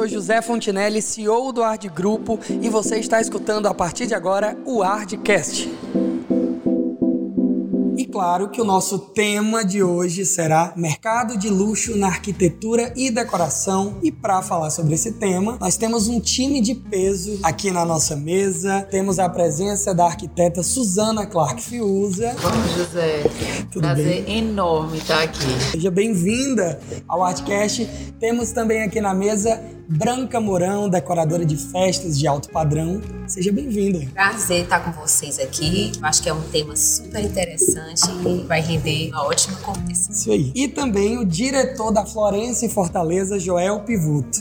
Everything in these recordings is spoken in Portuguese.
sou José Fontinelli, CEO do Ard Grupo, e você está escutando a partir de agora o Ardcast. E claro que o nosso tema de hoje será mercado de luxo na arquitetura e decoração. E para falar sobre esse tema, nós temos um time de peso aqui na nossa mesa. Temos a presença da arquiteta Suzana Clark Fiuza. Vamos, José. Tudo Prazer bem? enorme estar aqui. Seja bem-vinda ao Artcast. Temos também aqui na mesa Branca Mourão, decoradora de festas de alto padrão. Seja bem-vinda. Prazer estar com vocês aqui. Eu acho que é um tema super interessante e vai render uma ótima conversa. Isso aí. E também o diretor da Florença e Fortaleza, Joel Pivuto.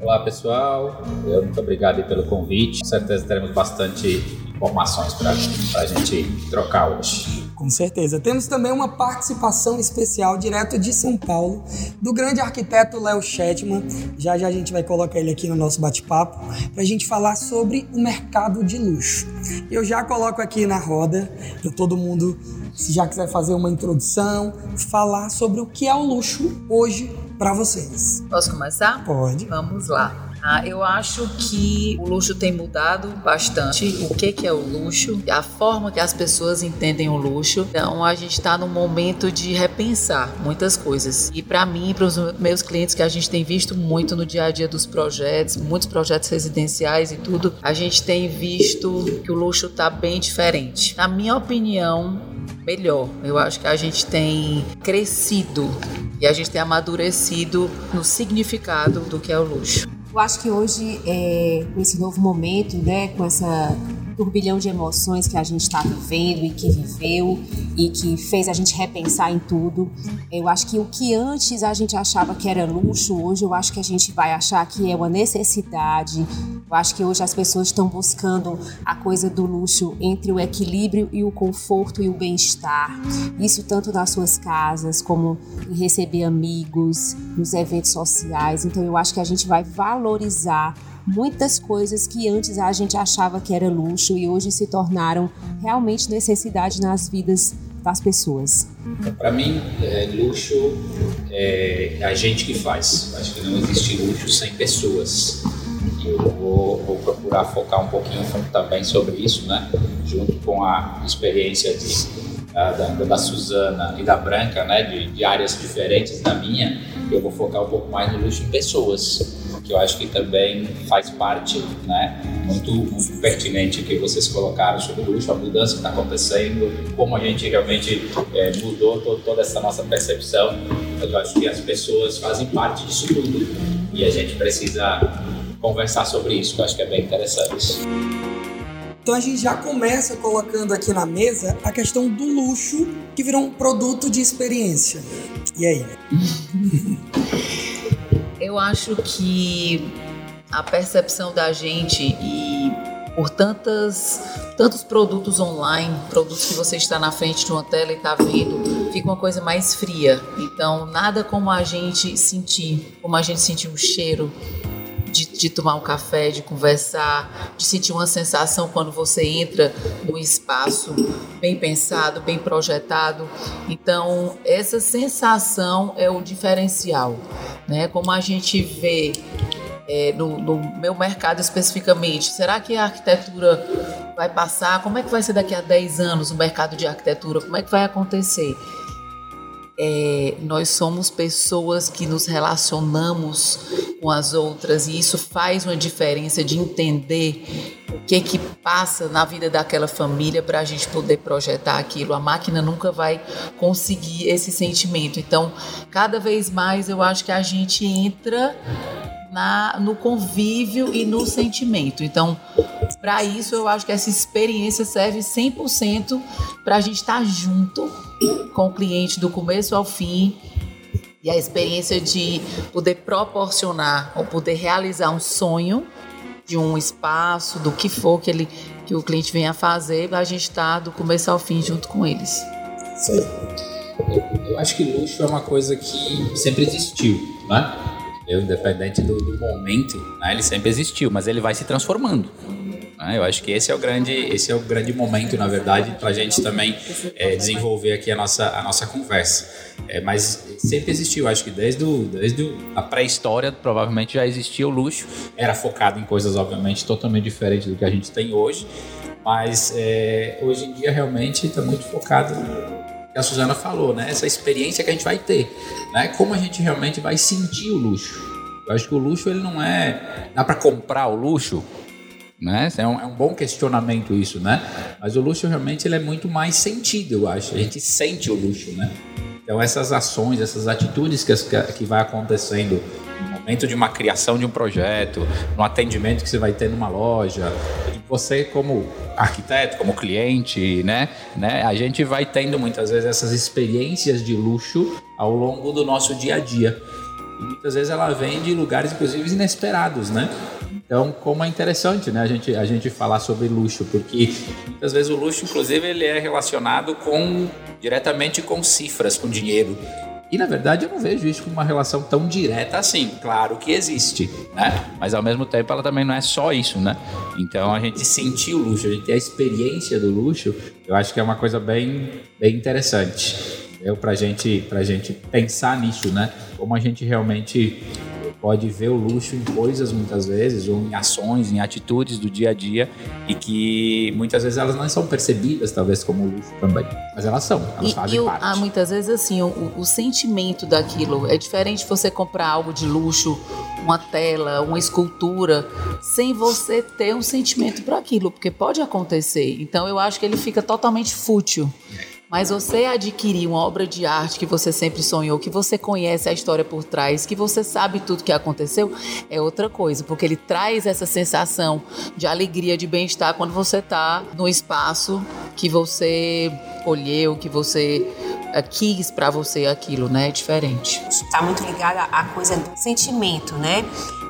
Olá, pessoal. Eu, muito obrigado pelo convite. Com certeza teremos bastante informações para a gente trocar hoje. Com certeza. Temos também uma participação especial direto de São Paulo do grande arquiteto Léo Shetman. Já já a gente vai colocar ele aqui no nosso bate-papo para a gente falar sobre o mercado de luxo. Eu já coloco aqui na roda para todo mundo, se já quiser fazer uma introdução, falar sobre o que é o luxo hoje para vocês. Posso começar? Pode. Vamos lá. Ah, eu acho que o luxo tem mudado bastante. O que, que é o luxo? A forma que as pessoas entendem o luxo. Então, a gente está num momento de repensar muitas coisas. E para mim, para os meus clientes, que a gente tem visto muito no dia a dia dos projetos, muitos projetos residenciais e tudo, a gente tem visto que o luxo está bem diferente. Na minha opinião, melhor. Eu acho que a gente tem crescido e a gente tem amadurecido no significado do que é o luxo. Eu acho que hoje, é, com esse novo momento, né, com essa turbilhão de emoções que a gente está vivendo e que viveu e que fez a gente repensar em tudo. Eu acho que o que antes a gente achava que era luxo, hoje eu acho que a gente vai achar que é uma necessidade. Eu acho que hoje as pessoas estão buscando a coisa do luxo entre o equilíbrio e o conforto e o bem-estar. Isso tanto nas suas casas como em receber amigos, nos eventos sociais. Então eu acho que a gente vai valorizar muitas coisas que antes a gente achava que era luxo e hoje se tornaram realmente necessidade nas vidas das pessoas. Para mim, é, luxo é a gente que faz. Acho que não existe luxo sem pessoas. Eu vou, vou, procurar focar um pouquinho também sobre isso, né? Junto com a experiência de, da, da, Suzana e da Branca, né? De, de áreas diferentes da minha, eu vou focar um pouco mais no luxo em pessoas que eu acho que também faz parte, né, muito, pertinente que vocês colocaram sobre o luxo, a mudança que está acontecendo, como a gente realmente é, mudou to, toda essa nossa percepção. Eu acho que as pessoas fazem parte disso tudo e a gente precisa conversar sobre isso, eu acho que é bem interessante. Então a gente já começa colocando aqui na mesa a questão do luxo que virou um produto de experiência. E aí? Eu acho que a percepção da gente e por tantas, tantos produtos online, produtos que você está na frente de uma tela e está vendo, fica uma coisa mais fria. Então, nada como a gente sentir, como a gente sentir o cheiro de, de, tomar um café, de conversar, de sentir uma sensação quando você entra num espaço bem pensado, bem projetado. Então, essa sensação é o diferencial né? Como a gente vê é, no, no, meu mercado especificamente, será que a arquitetura vai passar? Como é que vai ser daqui a 10 anos o mercado de arquitetura? Como é que vai acontecer? É, nós somos pessoas que nos relacionamos com as outras e isso faz uma diferença de entender o que que passa na vida daquela família para a gente poder projetar aquilo. A máquina nunca vai conseguir esse sentimento. Então, cada vez mais eu acho que a gente entra na, no convívio e no sentimento. Então, para isso, eu acho que essa experiência serve 100% para a gente estar tá junto com o cliente do começo ao fim e a experiência de poder proporcionar ou poder realizar um sonho de um espaço, do que for que, ele, que o cliente venha fazer, a gente está do começo ao fim junto com eles. Aí. Eu, eu acho que luxo é uma coisa que sempre existiu, né? Eu, independente do, do momento, né, ele sempre existiu, mas ele vai se transformando. Né? Eu acho que esse é o grande, esse é o grande momento, na verdade, para a gente também é, desenvolver aqui a nossa, a nossa conversa. É, mas sempre existiu, acho que desde, o, desde a pré-história provavelmente já existia o luxo. Era focado em coisas, obviamente, totalmente diferentes do que a gente tem hoje. Mas é, hoje em dia realmente está muito focado que a Suzana falou, né? Essa experiência que a gente vai ter, né? Como a gente realmente vai sentir o luxo. Eu acho que o luxo ele não é dá para comprar o luxo, né? É um, é um, bom questionamento isso, né? Mas o luxo realmente ele é muito mais sentido, eu acho. A gente sente o luxo, né? Então essas ações, essas atitudes que, que vai acontecendo no momento de uma criação de um projeto, no atendimento que você vai ter numa loja, você como arquiteto, como cliente, né, né, a gente vai tendo muitas vezes essas experiências de luxo ao longo do nosso dia a dia. E muitas vezes ela vem de lugares inclusive inesperados, né? Então, como é interessante, né, a gente, a gente falar sobre luxo, porque muitas vezes o luxo, inclusive, ele é relacionado com diretamente com cifras, com dinheiro. E na verdade eu não vejo isso como uma relação tão direta assim. Claro que existe, né? Mas ao mesmo tempo ela também não é só isso, né? Então a gente sentir o luxo, a gente ter a experiência do luxo, eu acho que é uma coisa bem, bem interessante. É para gente, a gente pensar nisso, né? Como a gente realmente pode ver o luxo em coisas muitas vezes, ou em ações, em atitudes do dia a dia, e que muitas vezes elas não são percebidas, talvez, como luxo também. Mas elas são, elas e, fazem e parte. Há muitas vezes assim, o, o sentimento daquilo é diferente você comprar algo de luxo, uma tela, uma escultura, sem você ter um sentimento para aquilo, porque pode acontecer. Então eu acho que ele fica totalmente fútil. Mas você adquirir uma obra de arte que você sempre sonhou, que você conhece a história por trás, que você sabe tudo que aconteceu, é outra coisa, porque ele traz essa sensação de alegria, de bem-estar quando você está no espaço que você colheu, que você eh, quis para você aquilo, né? É diferente. Está muito ligada à coisa do sentimento, né?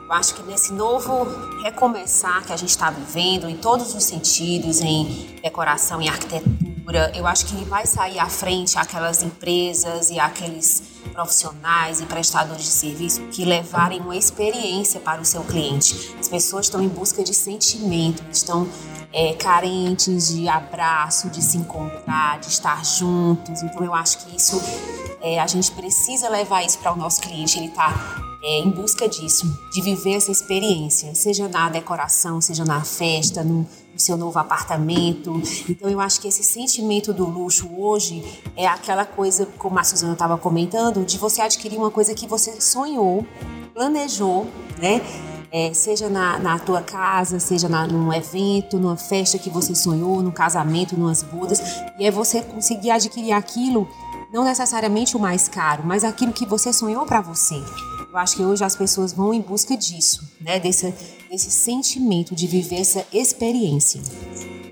Eu acho que nesse novo recomeçar que a gente está vivendo, em todos os sentidos, em decoração, em arquitetura, eu acho que vai sair à frente aquelas empresas e aqueles profissionais e prestadores de serviço que levarem uma experiência para o seu cliente. As pessoas estão em busca de sentimento, estão é, carentes de abraço, de se encontrar, de estar juntos. Então eu acho que isso é, a gente precisa levar isso para o nosso cliente. Ele está é, em busca disso, de viver essa experiência, seja na decoração, seja na festa, no o seu novo apartamento. Então eu acho que esse sentimento do luxo hoje é aquela coisa, como a Suzana estava comentando, de você adquirir uma coisa que você sonhou, planejou, né? É, seja na, na tua casa, seja na, num evento, numa festa que você sonhou, num casamento, numas bodas, e é você conseguir adquirir aquilo, não necessariamente o mais caro, mas aquilo que você sonhou para você. Eu acho que hoje as pessoas vão em busca disso, né? Desse, desse sentimento de viver essa experiência.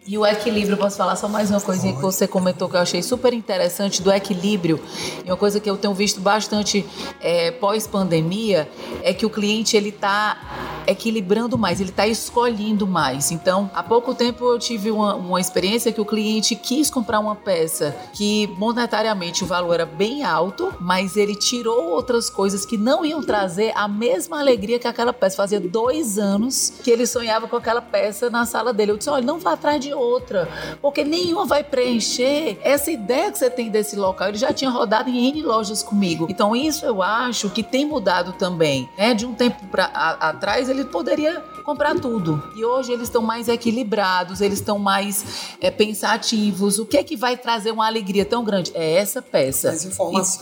E o equilíbrio, posso falar só mais uma coisinha que você comentou que eu achei super interessante do equilíbrio. E uma coisa que eu tenho visto bastante é, pós-pandemia é que o cliente ele está equilibrando mais, ele está escolhendo mais. Então, há pouco tempo eu tive uma, uma experiência que o cliente quis comprar uma peça que monetariamente o valor era bem alto, mas ele tirou outras coisas que não iam trazer a mesma alegria que aquela peça. Fazia dois anos que ele sonhava com aquela peça na sala dele. Eu disse: olha, não vá atrás de outra, porque nenhuma vai preencher essa ideia que você tem desse local. Ele já tinha rodado em N lojas comigo. Então, isso eu acho que tem mudado também. Né? De um tempo pra, a, atrás, ele poderia comprar tudo. E hoje eles estão mais equilibrados, eles estão mais é, pensativos. O que é que vai trazer uma alegria tão grande? É essa peça.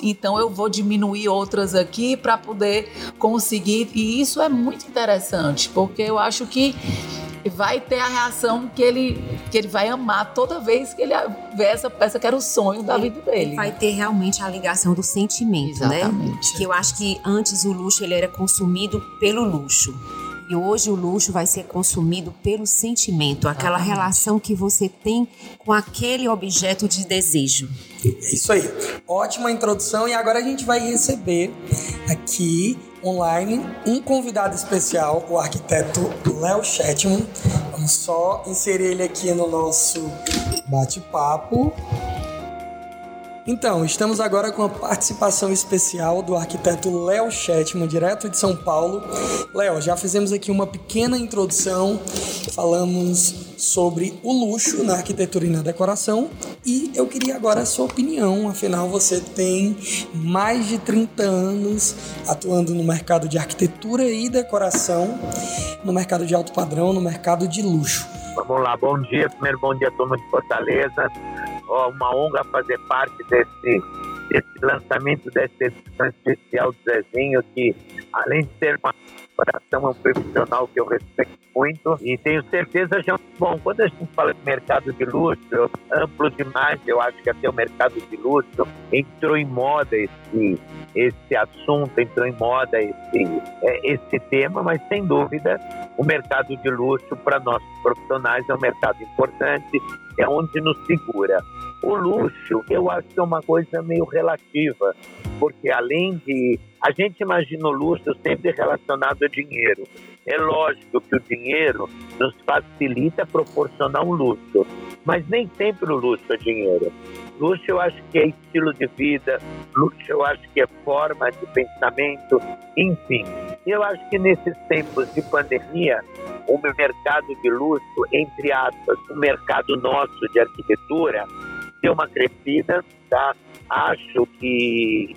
E, então eu vou diminuir outras aqui para poder conseguir. E isso é muito interessante, porque eu acho que vai ter a reação que ele, que ele vai amar toda vez que ele vê essa peça que era o sonho da vida dele. Vai ter realmente a ligação do sentimento, né? Exatamente. né? Que eu acho que antes o luxo ele era consumido pelo luxo. E hoje o luxo vai ser consumido pelo sentimento, aquela Exatamente. relação que você tem com aquele objeto de desejo. Isso aí. Ótima introdução e agora a gente vai receber aqui online um convidado especial, o arquiteto Léo Chetman. Vamos só inserir ele aqui no nosso bate-papo. Então, estamos agora com a participação especial do arquiteto Léo Chetman, direto de São Paulo. Léo, já fizemos aqui uma pequena introdução, falamos sobre o luxo na arquitetura e na decoração. E eu queria agora a sua opinião, afinal você tem mais de 30 anos atuando no mercado de arquitetura e decoração, no mercado de alto padrão, no mercado de luxo. Vamos lá, bom dia, primeiro bom dia a turma de Fortaleza uma honra fazer parte desse, desse lançamento dessa edição especial do Zezinho, que além de ser uma coração, é um profissional que eu respeito muito e tenho certeza já bom. Quando a gente fala de mercado de luxo amplo demais eu acho que até o mercado de luxo entrou em moda esse esse assunto entrou em moda esse é, esse tema mas sem dúvida o mercado de luxo para nós profissionais é um mercado importante é onde nos segura o luxo eu acho que é uma coisa meio relativa porque além de a gente imagina o luxo sempre relacionado a dinheiro. É lógico que o dinheiro nos facilita proporcionar um luxo, mas nem sempre o luxo é dinheiro. Luxo eu acho que é estilo de vida, luxo eu acho que é forma de pensamento, enfim. Eu acho que nesses tempos de pandemia, o mercado de luxo, entre aspas, o mercado nosso de arquitetura, deu uma crescida, tá? Acho que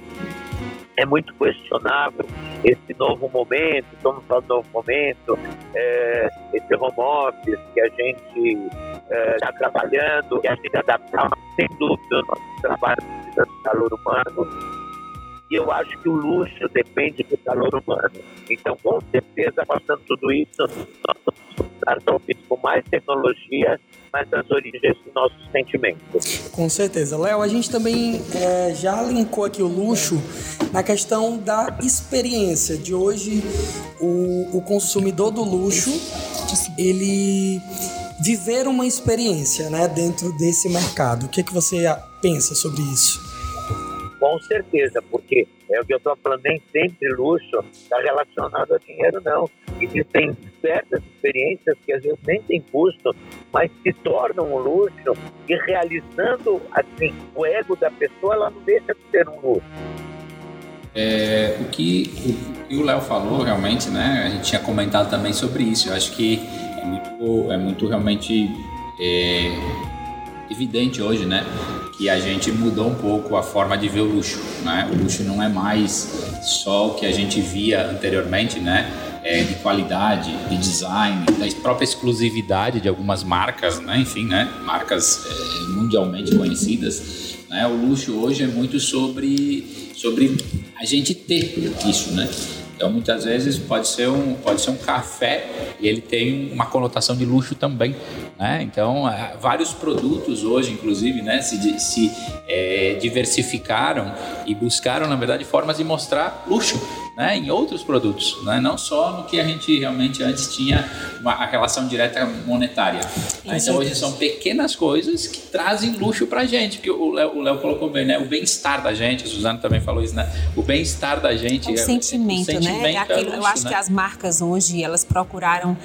é muito questionável esse novo momento, estamos falando novo momento, é, esse home office que a gente está é, trabalhando, que a gente adaptar, sem dúvida, o nosso trabalho precisa de calor humano. E eu acho que o luxo depende do calor humano. Então, com certeza, passando tudo isso, nós estar talvez com mais tecnologia mas as origens do nosso sentimento. Com certeza. Léo, a gente também é, já linkou aqui o luxo na questão da experiência. De hoje, o, o consumidor do luxo, ele viver uma experiência né, dentro desse mercado. O que, é que você pensa sobre isso? Com certeza, porque é o que eu estou falando, nem sempre luxo está relacionado a dinheiro, não. Existem certas experiências que às vezes nem tem custo, mas se tornam um luxo e realizando assim, o ego da pessoa, ela não deixa de ser um luxo. É, o que o, que o Léo falou realmente, né? A gente tinha comentado também sobre isso. Eu acho que é muito, é muito realmente é, evidente hoje, né? Que a gente mudou um pouco a forma de ver o luxo, né? O luxo não é mais só o que a gente via anteriormente, né? É, de qualidade, de design, da própria exclusividade de algumas marcas, né? Enfim, né? Marcas é, mundialmente conhecidas. Né? O luxo hoje é muito sobre, sobre a gente ter isso, né? Então, muitas vezes pode ser um, pode ser um café e ele tem uma conotação de luxo também. Né? Então, é, vários produtos hoje, inclusive, né, se, se é, diversificaram e buscaram, na verdade, formas de mostrar luxo né, em outros produtos, né, não só no que a gente realmente antes tinha uma, a relação direta monetária. Né? Então, hoje são pequenas coisas que trazem luxo para a gente, que o Léo colocou bem, né? o bem-estar da gente, a Suzana também falou isso, né? o bem-estar da gente. É o sentimento, é, o sentimento né? É aquilo, é luxo, eu acho né? que as marcas hoje, elas procuraram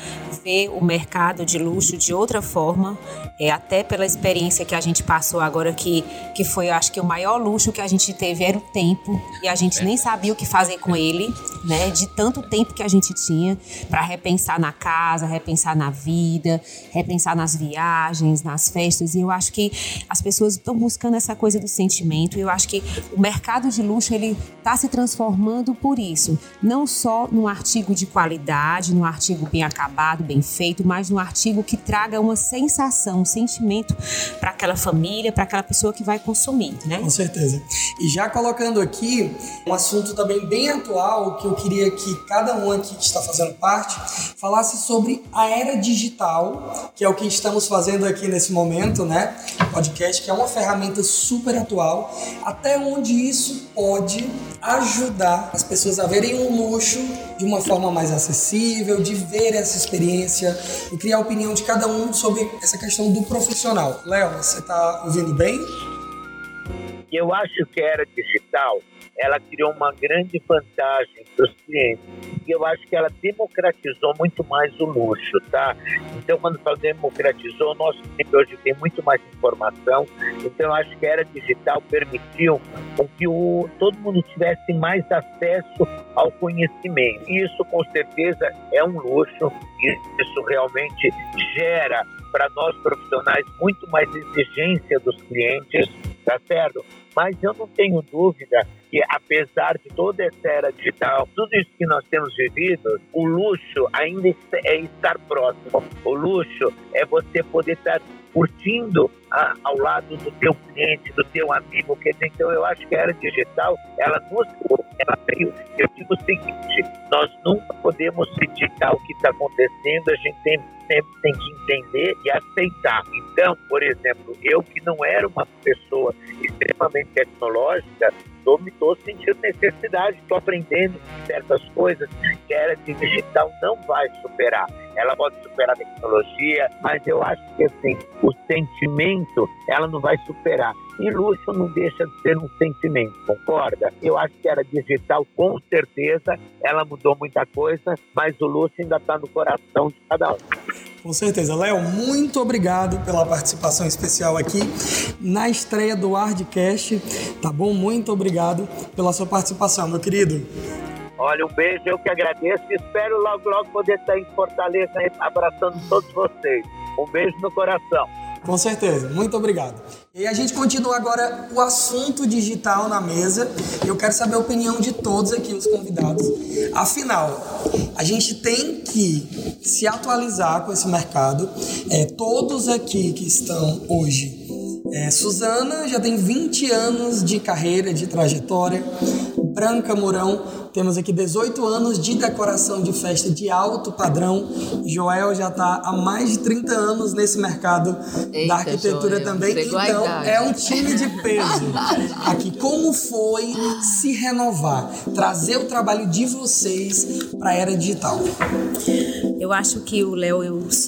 ver o mercado de luxo de outra forma, é, até pela experiência que a gente passou agora, que, que foi, eu acho que o maior luxo que a gente teve era o tempo, e a gente é. nem sabia o que fazer com ele, né? De tanto tempo que a gente tinha para repensar na casa, repensar na vida, repensar nas viagens, nas festas, e eu acho que as pessoas estão buscando essa coisa do sentimento, eu acho que o mercado de luxo, ele está se transformando por isso, não só num artigo de qualidade, num artigo bem acabado, bem feito, mas num artigo que traga uma sensação, um sentimento para aquela família, para aquela pessoa que vai consumir, né? Com certeza. E já colocando aqui um assunto também bem atual que eu queria que cada um aqui que está fazendo parte falasse sobre a era digital, que é o que estamos fazendo aqui nesse momento, né? Podcast que é uma ferramenta super atual, até onde isso pode ajudar as pessoas a verem um luxo de uma forma mais acessível, de ver essa experiência e criar a opinião de cada um sobre essa questão do profissional. Léo, você está ouvindo bem? Eu acho que era digital digital, ela criou uma grande vantagem para os clientes. E eu acho que ela democratizou muito mais o luxo, tá? Então, quando fala democratizou, o nosso cliente hoje tem muito mais informação. Então, eu acho que a era digital permitiu com que o, todo mundo tivesse mais acesso ao conhecimento. Isso, com certeza, é um luxo. E isso realmente gera para nós profissionais muito mais exigência dos clientes, tá certo? Mas eu não tenho dúvida que, apesar de toda essa era digital, tudo isso que nós temos vivido, o luxo ainda é estar próximo. O luxo é você poder estar curtindo a, ao lado do teu cliente, do teu amigo. Quer dizer, então eu acho que a era digital, ela nos ela veio. Eu digo o seguinte: nós nunca podemos criticar o que está acontecendo, a gente sempre, sempre tem que entender e aceitar. Então, por exemplo, eu que não era uma pessoa extremamente tecnológica, estou me tô sentindo necessidade, estou aprendendo certas coisas que a era digital não vai superar. Ela pode superar a tecnologia, mas eu acho que assim, o sentimento ela não vai superar. E luxo não deixa de ser um sentimento, concorda? Eu acho que era digital, com certeza, ela mudou muita coisa, mas o luxo ainda está no coração de cada um. Com certeza. Léo, muito obrigado pela participação especial aqui na estreia do Hardcast. Tá bom? Muito obrigado pela sua participação, meu querido. Olha, um beijo, eu que agradeço e espero logo, logo poder estar em Fortaleza abraçando todos vocês. Um beijo no coração. Com certeza, muito obrigado. E a gente continua agora o assunto digital na mesa. Eu quero saber a opinião de todos aqui, os convidados. Afinal, a gente tem que se atualizar com esse mercado. É, todos aqui que estão hoje. É, Suzana já tem 20 anos de carreira, de trajetória. Branca Mourão temos aqui 18 anos de decoração de festa de alto padrão. Joel já está há mais de 30 anos nesse mercado Eita, da arquitetura Joel, também. Então, é um time de peso. aqui, como foi se renovar, trazer o trabalho de vocês para a era digital? Eu acho que o Léo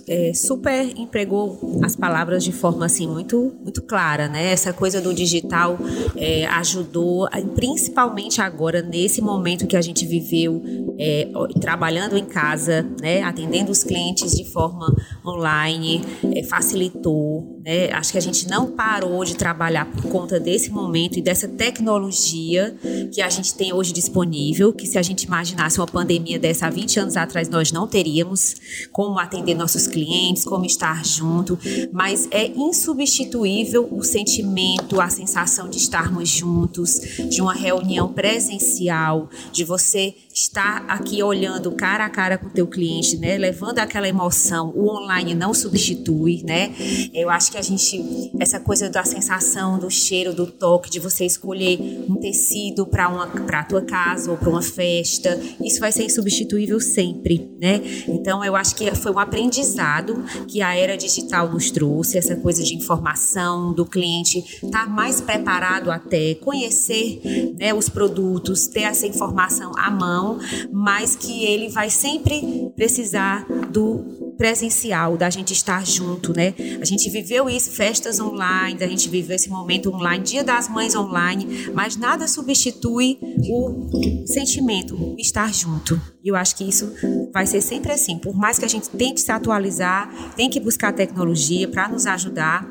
é, super empregou as palavras de forma assim muito muito clara, né? Essa coisa do digital é, ajudou, principalmente agora nesse momento que a gente viveu é, trabalhando em casa, né? Atendendo os clientes de forma online, é, facilitou. Né? Acho que a gente não parou de trabalhar por conta desse momento e dessa tecnologia que a gente tem hoje disponível, que se a gente imaginasse uma pandemia dessa há 20 anos atrás, nós não teríamos como atender nossos clientes, como estar junto, mas é insubstituível o sentimento, a sensação de estarmos juntos, de uma reunião presencial, de você estar aqui olhando cara a cara com o teu cliente, né, levando aquela emoção. O online não substitui, né? Eu acho que a gente essa coisa da sensação, do cheiro, do toque, de você escolher um tecido para uma para tua casa ou para uma festa, isso vai ser insubstituível sempre, né? Então eu acho que foi um aprendizado que a era digital nos trouxe, essa coisa de informação do cliente estar tá mais preparado até conhecer, né, os produtos, ter essa informação à mão, mas que ele vai sempre precisar do presencial, da gente estar junto, né? A gente viveu isso, festas online, a gente viveu esse momento online, Dia das Mães online, mas nada substitui o sentimento, o estar junto. E eu acho que isso vai ser sempre assim. Por mais que a gente tente se atualizar, tem que buscar tecnologia para nos ajudar,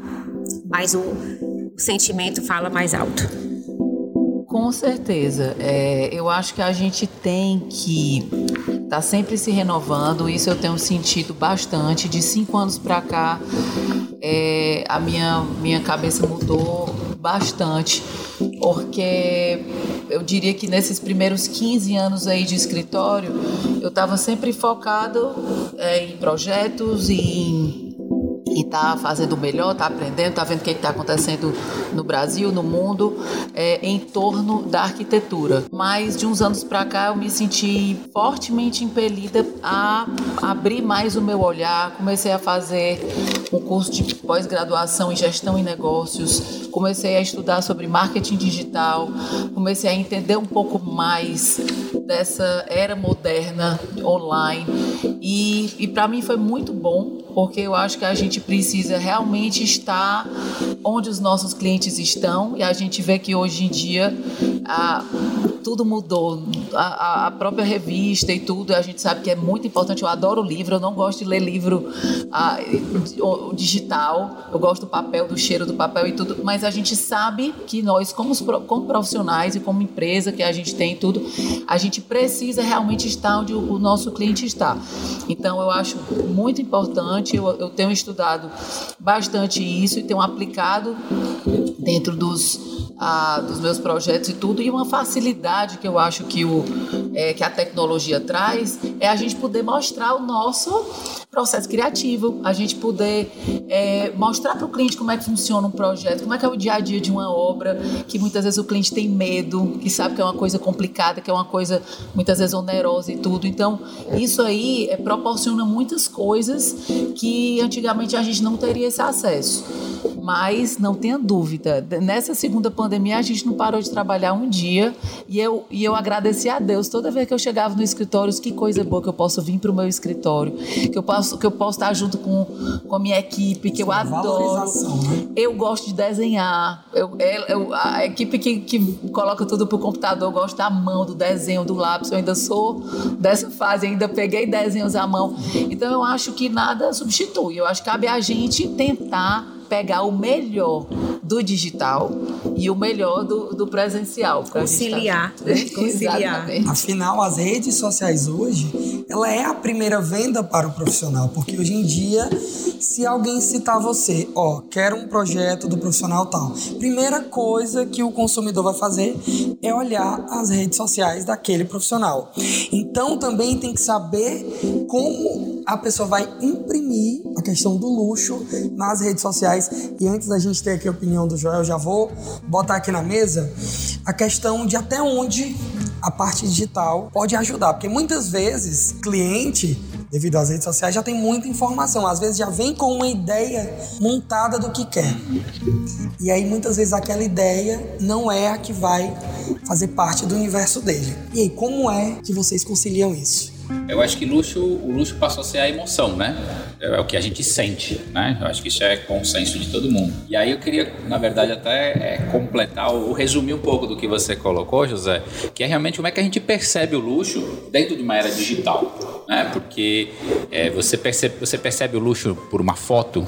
mas o, o sentimento fala mais alto. Com certeza. É, eu acho que a gente tem que está sempre se renovando. Isso eu tenho sentido bastante. De cinco anos para cá, é, a minha, minha cabeça mudou bastante, porque eu diria que nesses primeiros 15 anos aí de escritório, eu estava sempre focado é, em projetos e em e está fazendo o melhor, está aprendendo, está vendo o que está acontecendo no Brasil, no mundo, é, em torno da arquitetura. Mas de uns anos para cá eu me senti fortemente impelida a abrir mais o meu olhar, comecei a fazer um curso de pós-graduação em gestão e negócios, comecei a estudar sobre marketing digital, comecei a entender um pouco mais dessa era moderna online. E, e para mim foi muito bom porque eu acho que a gente precisa realmente estar onde os nossos clientes estão. E a gente vê que hoje em dia a, tudo mudou, a, a, própria revista e tudo, a gente sabe que é muito importante. Eu adoro livro, eu não gosto de ler livro a, digital, eu gosto do papel, do cheiro do papel e tudo, mas a gente sabe que nós, como, como profissionais e como empresa que a gente tem tudo, a gente precisa realmente estar onde o, o nosso cliente está. Então, eu acho muito importante, eu, eu tenho estudado bastante isso e tenho aplicado dentro dos a, dos meus projetos e tudo, e uma facilidade que eu acho que, o, é, que a tecnologia traz é a gente poder mostrar o nosso processo criativo, a gente poder é, mostrar para o cliente como é que funciona um projeto, como é que é o dia a dia de uma obra, que muitas vezes o cliente tem medo, que sabe que é uma coisa complicada, que é uma coisa muitas vezes onerosa e tudo. Então, isso aí é, proporciona muitas coisas que antigamente a gente não teria esse acesso. Mas não tenha dúvida, nessa segunda pandemia a gente não parou de trabalhar um dia e eu, e eu agradeci a Deus toda vez que eu chegava no escritório, que coisa boa que eu posso vir para o meu escritório, que eu posso, que eu posso estar junto com, com a minha equipe, que eu adoro. Né? Eu gosto de desenhar. Eu, eu, a equipe que, que coloca tudo para o computador, eu gosto da mão, do desenho, do lápis. Eu ainda sou dessa fase, ainda peguei desenhos à mão. Então eu acho que nada substitui. Eu acho que cabe a gente tentar pegar o melhor do digital e o melhor do, do presencial. Conciliar. Tá... Né? Conciliar. Afinal, as redes sociais hoje, ela é a primeira venda para o profissional, porque hoje em dia, se alguém citar você, ó, quero um projeto do profissional tal, primeira coisa que o consumidor vai fazer é olhar as redes sociais daquele profissional. Então, também tem que saber como a pessoa vai imprimir a questão do luxo nas redes sociais. E antes da gente ter aqui a opinião do Joel, já vou botar aqui na mesa a questão de até onde a parte digital pode ajudar, porque muitas vezes cliente devido às redes sociais já tem muita informação, às vezes já vem com uma ideia montada do que quer. E aí muitas vezes aquela ideia não é a que vai fazer parte do universo dele. E aí como é que vocês conciliam isso? Eu acho que luxo, o luxo passou a ser a emoção, né? É o que a gente sente, né? Eu acho que isso é consenso de todo mundo. E aí eu queria, na verdade, até é, completar ou resumir um pouco do que você colocou, José, que é realmente como é que a gente percebe o luxo dentro de uma era digital, né? Porque é, você, percebe, você percebe o luxo por uma foto,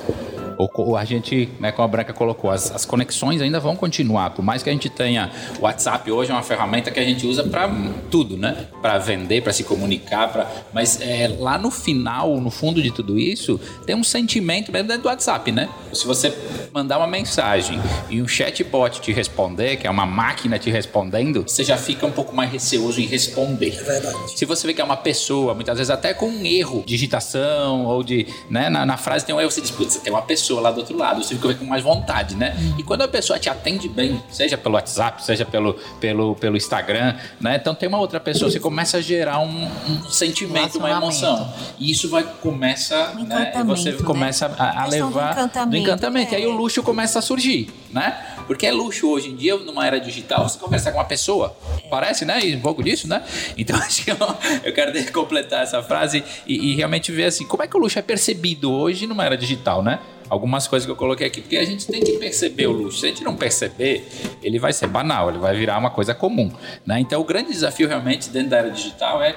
ou, a gente, né, como a Branca colocou, as, as, conexões ainda vão continuar. Por mais que a gente tenha. O WhatsApp hoje é uma ferramenta que a gente usa para tudo, né? Para vender, para se comunicar. Pra, mas é, lá no final, no fundo de tudo isso, tem um sentimento mesmo dentro do WhatsApp, né? Se você mandar uma mensagem e um chatbot te responder, que é uma máquina te respondendo, você já fica um pouco mais receoso em responder. É verdade. Se você vê que é uma pessoa, muitas vezes até com um erro, digitação ou de. Né, na, na frase tem um erro, você diz, putz, tem uma pessoa pessoa lá do outro lado, você fica com mais vontade, né? E quando a pessoa te atende bem, seja pelo WhatsApp, seja pelo, pelo, pelo Instagram, né? Então tem uma outra pessoa, você começa a gerar um, um sentimento, uma emoção. E isso vai começa, um né? Você né? começa a, a levar do encantamento. Do encantamento. É. E aí o luxo começa a surgir, né? Porque é luxo hoje em dia, numa era digital, você conversar com uma pessoa. Parece, né? E um pouco disso, né? Então acho que eu, eu quero completar essa frase e, e realmente ver assim, como é que o luxo é percebido hoje numa era digital, né? Algumas coisas que eu coloquei aqui, porque a gente tem que perceber o luxo. Se a gente não perceber, ele vai ser banal, ele vai virar uma coisa comum. Né? Então, o grande desafio realmente dentro da era digital é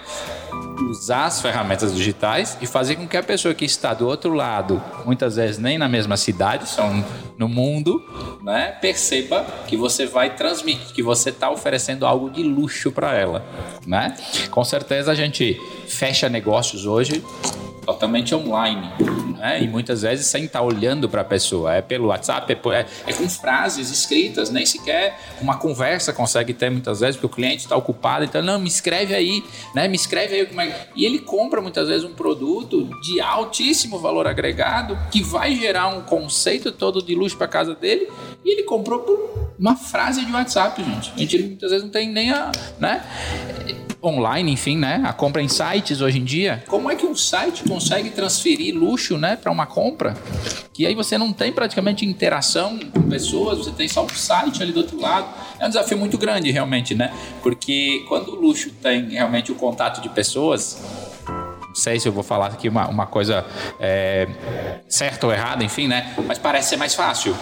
usar as ferramentas digitais e fazer com que a pessoa que está do outro lado, muitas vezes nem na mesma cidade, são no mundo, né, perceba que você vai transmitir, que você está oferecendo algo de luxo para ela. Né? Com certeza a gente fecha negócios hoje totalmente online, né? E muitas vezes sem estar olhando para a pessoa, é pelo WhatsApp, é, é, é, com frases escritas, nem sequer uma conversa consegue ter muitas vezes, porque o cliente está ocupado, então não, me escreve aí, né? Me escreve aí como é. E ele compra muitas vezes um produto de altíssimo valor agregado que vai gerar um conceito todo de luxo para casa dele e ele comprou por uma frase de WhatsApp, gente. A gente muitas vezes não tem nem a, né? Online, enfim, né? A compra em sites hoje em dia. Como é que um site consegue transferir luxo, né, para uma compra? Que aí você não tem praticamente interação com pessoas, você tem só um site ali do outro lado. É um desafio muito grande, realmente, né? Porque quando o luxo tem realmente o contato de pessoas, sei se eu vou falar aqui uma, uma coisa é, certa ou errada, enfim, né? Mas parece ser mais fácil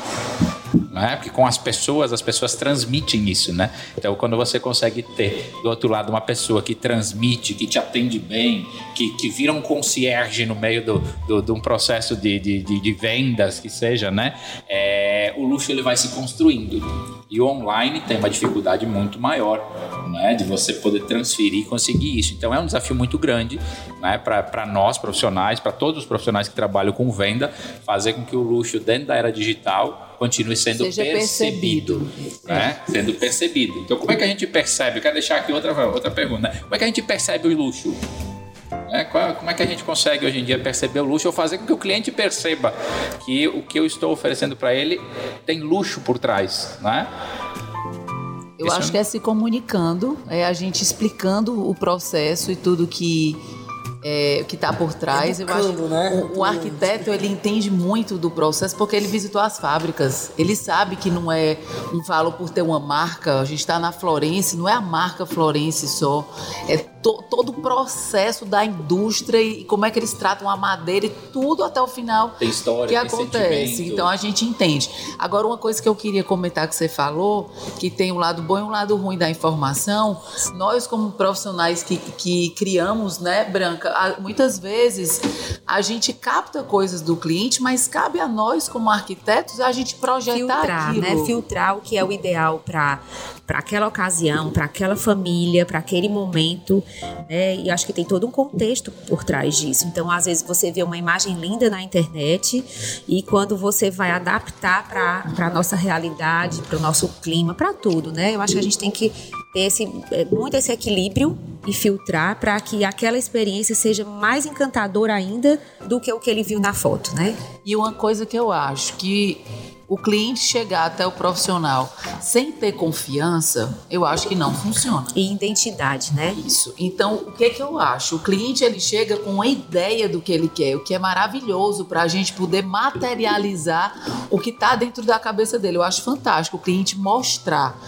né? Porque com as pessoas, as pessoas transmitem isso, né? Então, quando você consegue ter do outro lado uma pessoa que transmite, que te atende bem, que, que vira um concierge no meio do, do, de um processo de, de, de, de vendas, que seja, né? É, o luxo ele vai se construindo. E o online tem uma dificuldade muito maior, né? De você poder transferir e conseguir isso. Então, é um desafio muito grande, né? Para nós profissionais, para todos os profissionais que trabalham com venda, fazer com que o luxo dentro da era digital continue sendo Seja percebido. percebido né? É. Sendo percebido. Então, como é que a gente percebe? Eu quero deixar aqui outra, outra pergunta. Né? Como é que a gente percebe o luxo? É, como é que a gente consegue hoje em dia perceber o luxo ou fazer com que o cliente perceba que o que eu estou oferecendo para ele tem luxo por trás, né? Eu Esse acho é... que é se comunicando, é a gente explicando o processo e tudo que é, que está por trás. Educando, eu acho né? o, o arquiteto ele entende muito do processo porque ele visitou as fábricas. Ele sabe que não é um valor por ter uma marca. A gente está na Florence, não é a marca Florence só. É to, todo o processo da indústria e como é que eles tratam a madeira e tudo até o final tem história, que tem acontece. Sentimento. Então a gente entende. Agora, uma coisa que eu queria comentar que você falou, que tem um lado bom e um lado ruim da informação, nós como profissionais que, que criamos, né, Branca, muitas vezes a gente capta coisas do cliente, mas cabe a nós como arquitetos a gente projetar Filtrar, aquilo. né? Filtrar o que é o ideal para para aquela ocasião, para aquela família, para aquele momento, né? E acho que tem todo um contexto por trás disso. Então, às vezes você vê uma imagem linda na internet e quando você vai adaptar para a nossa realidade, para o nosso clima, para tudo, né? Eu acho que a gente tem que ter esse, é, muito esse equilíbrio e filtrar para que aquela experiência seja mais encantadora ainda do que o que ele viu na foto, né? E uma coisa que eu acho que o cliente chegar até o profissional sem ter confiança, eu acho que não funciona. E identidade, né? Isso. Então, o que que eu acho? O cliente ele chega com uma ideia do que ele quer, o que é maravilhoso para a gente poder materializar o que está dentro da cabeça dele. Eu acho fantástico o cliente mostrar,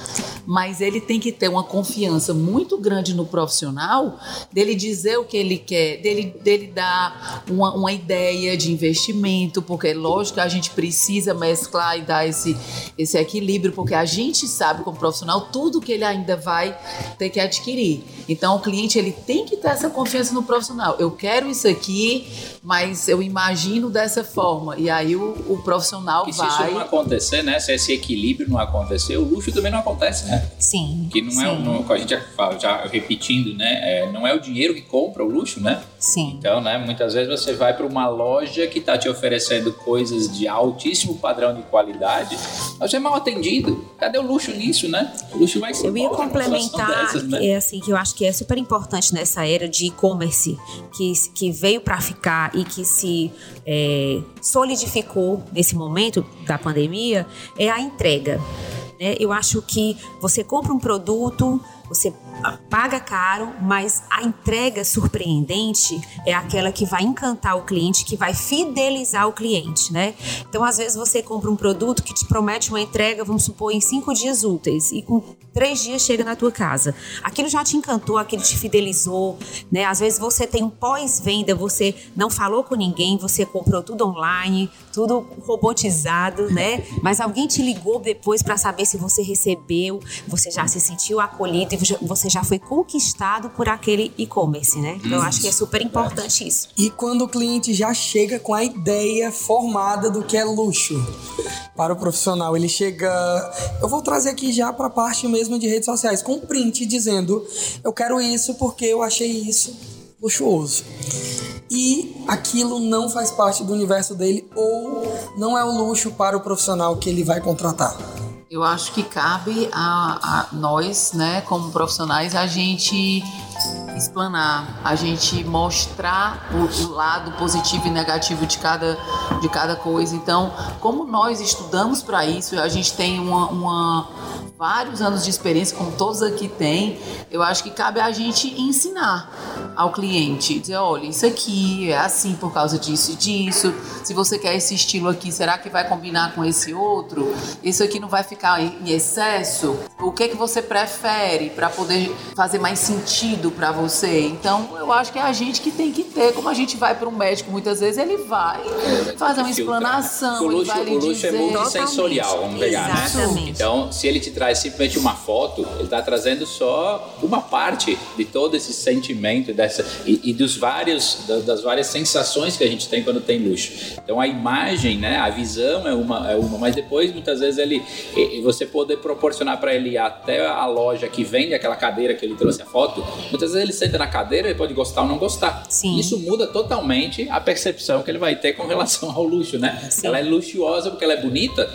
mas ele tem que ter uma confiança muito grande no profissional, dele dizer o que ele quer, dele, dele dar uma, uma ideia de investimento, porque lógico que a gente precisa mesclar e dar esse, esse equilíbrio, porque a gente sabe como profissional tudo que ele ainda vai ter que adquirir. Então o cliente ele tem que ter essa confiança no profissional. Eu quero isso aqui, mas eu imagino dessa forma. E aí o, o profissional que vai. Se isso não acontecer, né? Se esse equilíbrio não acontecer, o luxo também não acontece, né? Sim. Que não sim. é, não, a gente já fala, já repetindo, né? É, não é o dinheiro que compra o luxo, né? Sim. Então, né? Muitas vezes você vai para uma loja que está te oferecendo coisas de altíssimo padrão de qualidade qualidade, mas é mal atendido. Cadê o luxo nisso, né? O luxo vai ser Eu ia complementar, dessas, né? é assim, que eu acho que é super importante nessa era de e-commerce, que, que veio para ficar e que se é, solidificou nesse momento da pandemia, é a entrega. Né? Eu acho que você compra um produto, você paga caro, mas a entrega surpreendente é aquela que vai encantar o cliente, que vai fidelizar o cliente, né? Então, às vezes você compra um produto que te promete uma entrega, vamos supor, em cinco dias úteis e com três dias chega na tua casa. Aquilo já te encantou, aquilo te fidelizou, né? Às vezes você tem um pós-venda, você não falou com ninguém, você comprou tudo online, tudo robotizado, né? Mas alguém te ligou depois para saber se você recebeu, você já se sentiu acolhido você você já foi conquistado por aquele e-commerce, né? Então, eu acho que é super importante isso. E quando o cliente já chega com a ideia formada do que é luxo para o profissional, ele chega. Eu vou trazer aqui já para a parte mesmo de redes sociais, com um print dizendo: eu quero isso porque eu achei isso luxuoso. E aquilo não faz parte do universo dele ou não é o luxo para o profissional que ele vai contratar. Eu acho que cabe a, a nós, né, como profissionais, a gente explanar, a gente mostrar o, o, lado positivo e negativo de cada, de cada coisa. Então, como nós estudamos para isso, a gente tem uma, uma vários anos de experiência, como todos aqui têm, eu acho que cabe a gente ensinar ao cliente. Dizer, olha, isso aqui é assim por causa disso e disso. Se você quer esse estilo aqui, será que vai combinar com esse outro? Isso aqui não vai ficar em excesso? O que é que você prefere para poder fazer mais sentido para você? Então, eu acho que é a gente que tem que ter, como a gente vai para um médico muitas vezes, ele vai fazer uma explanação, o ele luxo, vai lhe o luxo dizer. é multissensorial, vamos pegar, né? Exatamente. Então, se ele te traz simplesmente uma foto, ele está trazendo só uma parte de todo esse sentimento dessa e, e dos vários da- das várias sensações que a gente tem quando tem luxo. Então, a imagem, né, a visão é uma, é uma, mas depois muitas vezes ele e- e você poder proporcionar para ele até a loja que vende aquela cadeira que ele trouxe a foto, muitas vezes ele senta na cadeira, ele pode gostar ou não gostar. Sim. Isso muda totalmente a percepção que ele vai ter com relação ao luxo, né? Sim. Ela é luxuosa porque ela é bonita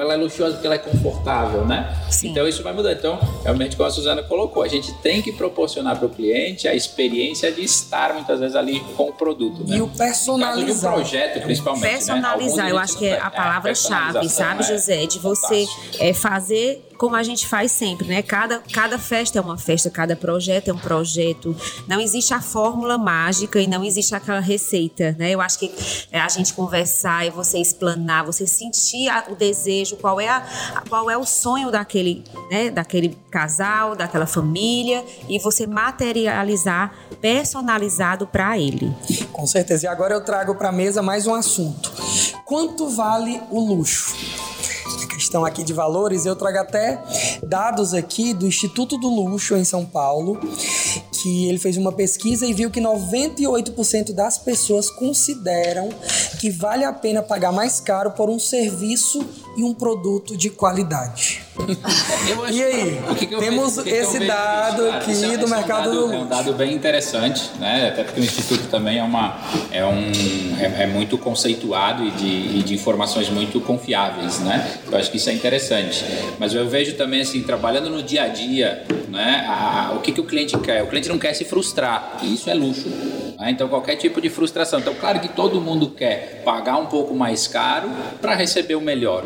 ela é luxuosa porque ela é confortável, né? Sim. Então isso vai mudar. Então, realmente, como a Suzana colocou, a gente tem que proporcionar para o cliente a experiência de estar muitas vezes ali com o produto, né? E o No caso de um personalizar. projeto, principalmente. né? Personalizar, Alguns eu acho que é a tem. É, palavra-chave, personalização sabe, é José? De você é, fazer como a gente faz sempre, né? Cada, cada festa é uma festa, cada projeto é um projeto. Não existe a fórmula mágica e não existe aquela receita, né? Eu acho que é a gente conversar e você explanar, você sentir a- o desejo, qual é, a- qual é o sonho daquele, né? daquele casal, daquela família e você materializar personalizado para ele. Com certeza. E agora eu trago para a mesa mais um assunto. Quanto vale o luxo? Questão aqui de valores, eu trago até dados aqui do Instituto do Luxo em São Paulo, que ele fez uma pesquisa e viu que 98% das pessoas consideram que vale a pena pagar mais caro por um serviço e um produto de qualidade. E aí? que que Temos vejo- que esse dado cara? aqui é- do é um mercado dado- do É um dado bem interessante, né? Até porque o Instituto também é, uma, é, um, é, é muito conceituado e de, e de informações muito confiáveis, né? Eu acho que isso é interessante. Mas eu vejo também, assim, trabalhando no dia a dia, né? a- a- o que, que o cliente quer? O cliente não quer se frustrar, e isso é luxo. Né? Então, qualquer tipo de frustração. Então, claro que todo mundo quer pagar um pouco mais caro para receber o melhor.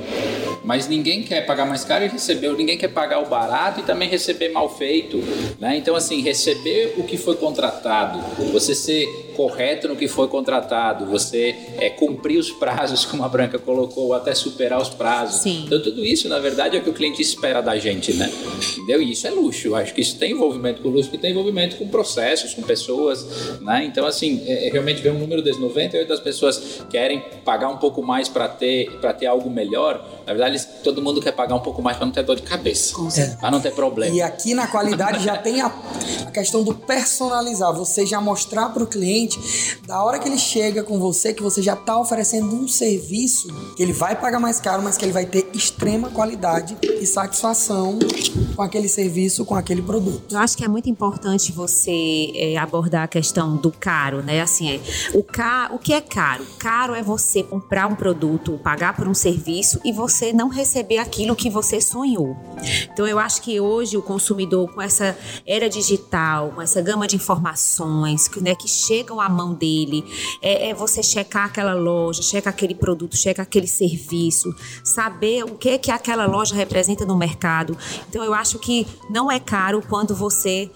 Mas ninguém quer pagar mais caro e receber, ninguém quer pagar o barato e também receber mal feito, né? Então assim, receber o que foi contratado, você ser correto no que foi contratado, você é, cumprir os prazos, como a Branca colocou, ou até superar os prazos. Sim. Então tudo isso, na verdade, é o que o cliente espera da gente, né? Entendeu? E isso é luxo. Eu acho que isso tem envolvimento com luxo, que tem envolvimento com processos, com pessoas, né? Então assim, é, é realmente ver um número desse 98 das pessoas querem pagar um pouco mais para ter para ter algo melhor. Na verdade, todo mundo quer pagar um pouco mais para não ter dor de cabeça, para não ter problema. E aqui na qualidade já tem a, a questão do personalizar, você já mostrar para o cliente, da hora que ele chega com você, que você já está oferecendo um serviço que ele vai pagar mais caro, mas que ele vai ter extrema qualidade e satisfação com aquele serviço, com aquele produto. Eu acho que é muito importante você é, abordar a questão do caro, né? Assim, é, o, ca... o que é caro? Caro é você comprar um produto, pagar por um serviço e você não receber aquilo que você sonhou. Então, eu acho que hoje o consumidor, com essa era digital, com essa gama de informações que, né, que chegam à mão dele, é, é você checar aquela loja, checar aquele produto, checar aquele serviço, saber o que que aquela loja representa no mercado. Então eu acho que não é caro quando você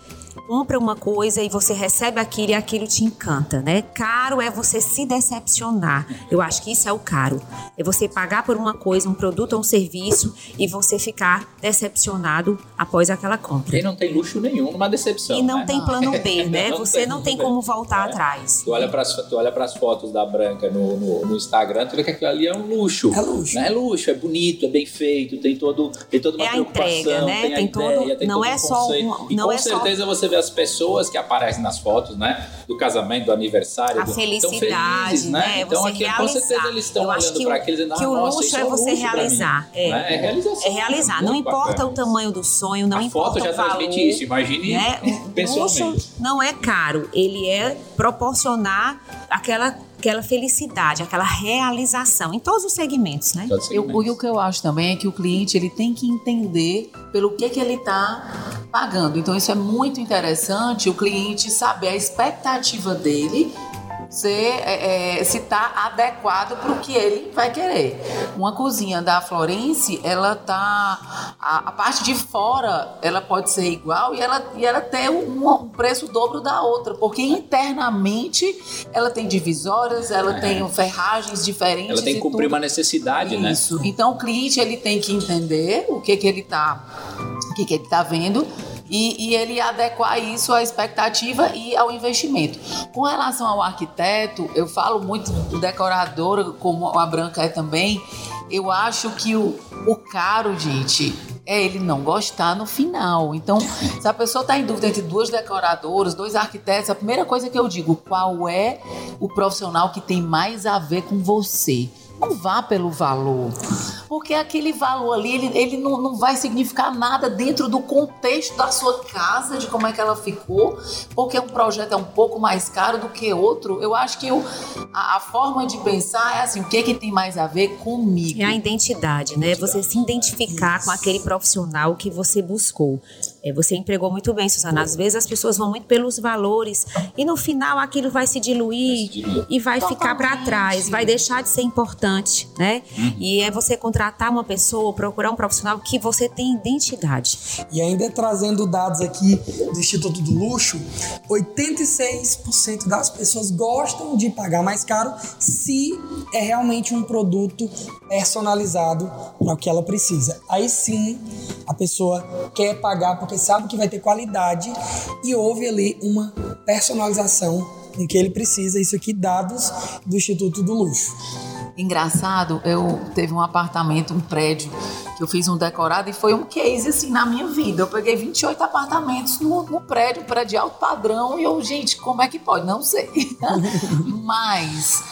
compra uma coisa e você recebe aquilo e aquilo te encanta, né? Caro é você se decepcionar. Eu acho que isso é o caro. É você pagar por uma coisa, um produto ou um serviço e você ficar decepcionado após aquela compra. Quem não tem luxo nenhum numa decepção. E não né? tem plano B, né? Não Você tem não tem como voltar É. atrás. Tu olha pras, tu olha pras fotos da Branca no, no, no Instagram, tu vê que aquilo ali é um luxo. É luxo. Não é luxo, é bonito, é bem feito, tem, todo, tem toda uma É a preocupação, entrega, né? tem a Tem todo- ideia, tem não todo é um só conceito. uma- E não com é só- certeza você vê as pessoas que aparecem nas fotos, né? Do casamento, do aniversário. A do, tão felicidade, felizes, né? Então você aqui, com realizar. certeza eles estão olhando para aqueles e dizendo, que ah, o nossa, luxo é um você luxo realizar, é. Né? É realização. É realizar. Não importa bacana. o tamanho do sonho, não a importa foto já o valor. transmite isso, imagine né? O pessoalmente. luxo não é caro, ele é proporcionar aquela, aquela felicidade, aquela realização em todos os segmentos, né? Todos os Eu, segmentos. o que eu acho também é que o cliente ele tem que entender pelo que, que ele está pagando. Então isso é muito interessante o cliente saber a expectativa dele ser, é, é, se está adequado para o que ele vai querer. Uma cozinha da Florence, ela tá a, a, parte de fora, ela pode ser igual e ela e ela ter um, um preço dobro da outra, porque internamente ela tem divisórias, ela é. tem ferragens diferentes. Ela tem que cumprir tudo. uma necessidade, Isso. né? Isso. Então o cliente ele tem que entender o que que ele está o que que ele tá vendo e, e, ele adequar isso à expectativa e ao investimento. Com relação ao arquiteto, eu falo muito do decorador, como a Branca é também, eu acho que o, o caro, gente, é ele não gostar no final. Então, se a pessoa está em dúvida entre duas decoradoras, dois arquitetos, a primeira coisa que eu digo, qual é o profissional que tem mais a ver com você? Não vá pelo valor. Porque aquele valor ali, ele, ele não, não vai significar nada dentro do contexto da sua casa, de como é que ela ficou, porque um projeto é um pouco mais caro do que outro. Eu acho que eu, a, a forma de pensar é assim, o que, é que tem mais a ver comigo? É a identidade, né? Você se identificar com aquele profissional que você buscou. É, você empregou muito bem, Suzana. Às vezes as pessoas vão muito pelos valores e no final aquilo vai se diluir e vai ficar para trás, vai deixar de ser importante, né? Uhum. E é você contratar uma pessoa, procurar um profissional que você tem identidade. E ainda trazendo dados aqui do Instituto do Luxo, 86% das pessoas gostam de pagar mais caro se é realmente um produto personalizado para o que ela precisa. Aí sim, a pessoa quer pagar porque sabe que vai ter qualidade e houve ali uma personalização em que ele precisa. Isso aqui, dados do Instituto do Luxo. Engraçado, eu teve um apartamento, um prédio que eu fiz um decorado e foi um case assim na minha vida. Eu peguei 28 apartamentos no, no prédio, prédio de alto padrão, e eu, gente, como é que pode? Não sei. Mas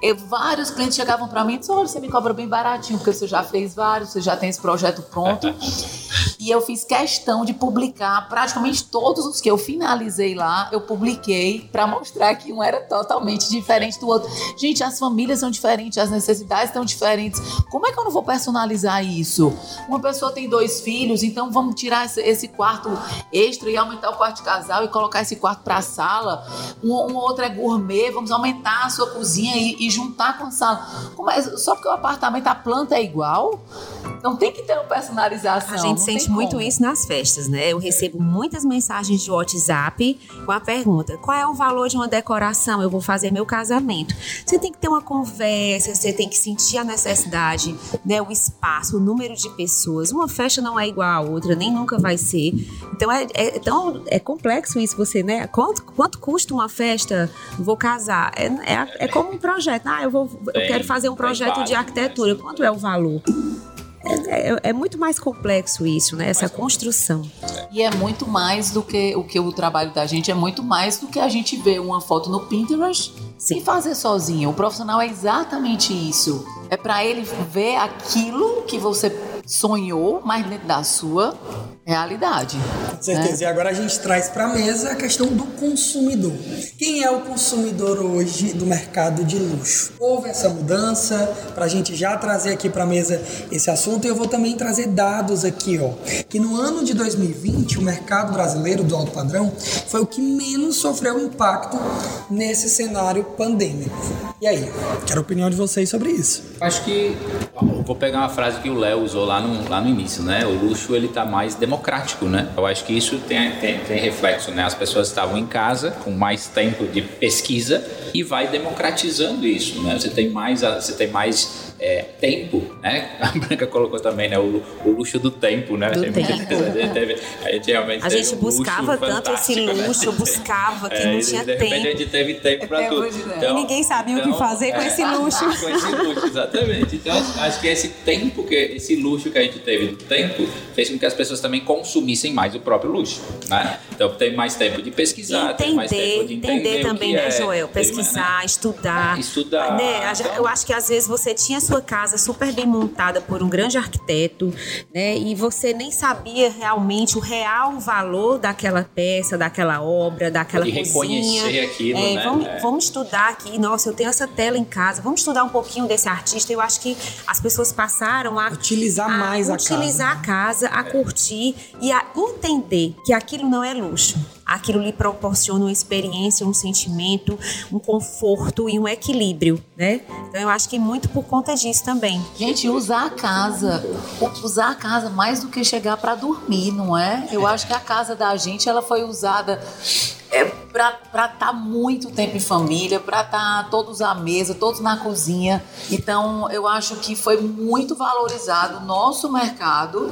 eu, vários clientes chegavam para mim e disseram: olha, você me cobra bem baratinho, porque você já fez vários, você já tem esse projeto pronto. e eu fiz questão de publicar praticamente todos os que eu finalizei lá, eu publiquei para mostrar que um era totalmente diferente do outro. Gente, as famílias são diferentes, as necessidades estão diferentes. Como é que eu não vou personalizar isso? Uma pessoa tem dois filhos, então vamos tirar esse, esse quarto extra e aumentar o quarto de casal e colocar esse quarto para a sala. Um, um, outro é gourmet, vamos aumentar a sua cozinha e, e juntar com a sala. É? Só porque o apartamento, a planta é igual? Então tem que ter uma personalização. A gente sente muito isso nas festas, né? Eu recebo muitas mensagens de WhatsApp com a pergunta: qual é o valor de uma decoração? Eu vou fazer meu casamento. Você tem que ter uma conversa, você tem que sentir a necessidade, né? O espaço, o número de pessoas. Uma festa não é igual a outra, nem nunca vai ser. Então é, é tão é complexo isso, você, né? Quanto, quanto custa uma festa? Vou casar. É, é, é como um projeto. Ah, eu, vou, eu quero fazer um projeto de arquitetura. Quanto é o valor? É, é, é, muito mais complexo isso, né? Essa construção. E é muito mais do que o que o trabalho da gente é muito mais do que a gente ver uma foto no Pinterest Sim. e fazer sozinho. O profissional é exatamente isso. É para ele ver aquilo que você sonhou, mas dentro da sua realidade. Com certeza. Né? E agora a gente traz para a mesa a questão do consumidor. Quem é o consumidor hoje do mercado de luxo? Houve essa mudança para a gente já trazer aqui para a mesa esse assunto e eu vou também trazer dados aqui, ó, que no ano de 2020 o mercado brasileiro do alto padrão foi o que menos sofreu impacto nesse cenário pandêmico. E aí, quero a opinião de vocês sobre isso. Acho que vou pegar uma frase que o Léo usou lá no, lá no início, né? O luxo ele está mais democrático, né? Eu acho que isso tem, tem, tem reflexo, né? As pessoas estavam em casa com mais tempo de pesquisa e vai democratizando isso, né? Você tem mais, você tem mais é, tempo, né? A Branca colocou também, né? O, o luxo do tempo, né? Do tempo. Teve, a gente realmente a gente buscava tanto esse né? luxo, né? buscava que é, não tinha de tempo. a gente teve tempo para tudo. Então, e ninguém sabia então, o que então, fazer com é, esse luxo. Com esse luxo, exatamente. Então, acho que esse tempo, que esse luxo que a gente teve do tempo, fez com que as pessoas também consumissem mais o próprio luxo, né? Então, tem mais tempo de pesquisar, entender, tem mais tempo de entender, entender também, né, é, Joel? Pesquisar, né? estudar. É, estudar. Né? Então, eu acho que às vezes você tinha sua casa super bem montada por um grande arquiteto, né? E você nem sabia realmente o real valor daquela peça, daquela obra, daquela e cozinha. reconhecer aquilo, é, né? Vamos, é. vamos estudar aqui. Nossa, eu tenho essa tela em casa. Vamos estudar um pouquinho desse artista. Eu acho que as pessoas passaram a utilizar mais a, utilizar casa. a casa, a curtir e a entender que aquilo não é luxo aquilo lhe proporciona uma experiência, um sentimento, um conforto e um equilíbrio, né? Então eu acho que muito por conta disso também. Gente, usar a casa, usar a casa mais do que chegar para dormir, não é? Eu acho que a casa da gente ela foi usada é, para estar tá muito tempo em família, para estar tá todos à mesa, todos na cozinha. Então, eu acho que foi muito valorizado o nosso mercado,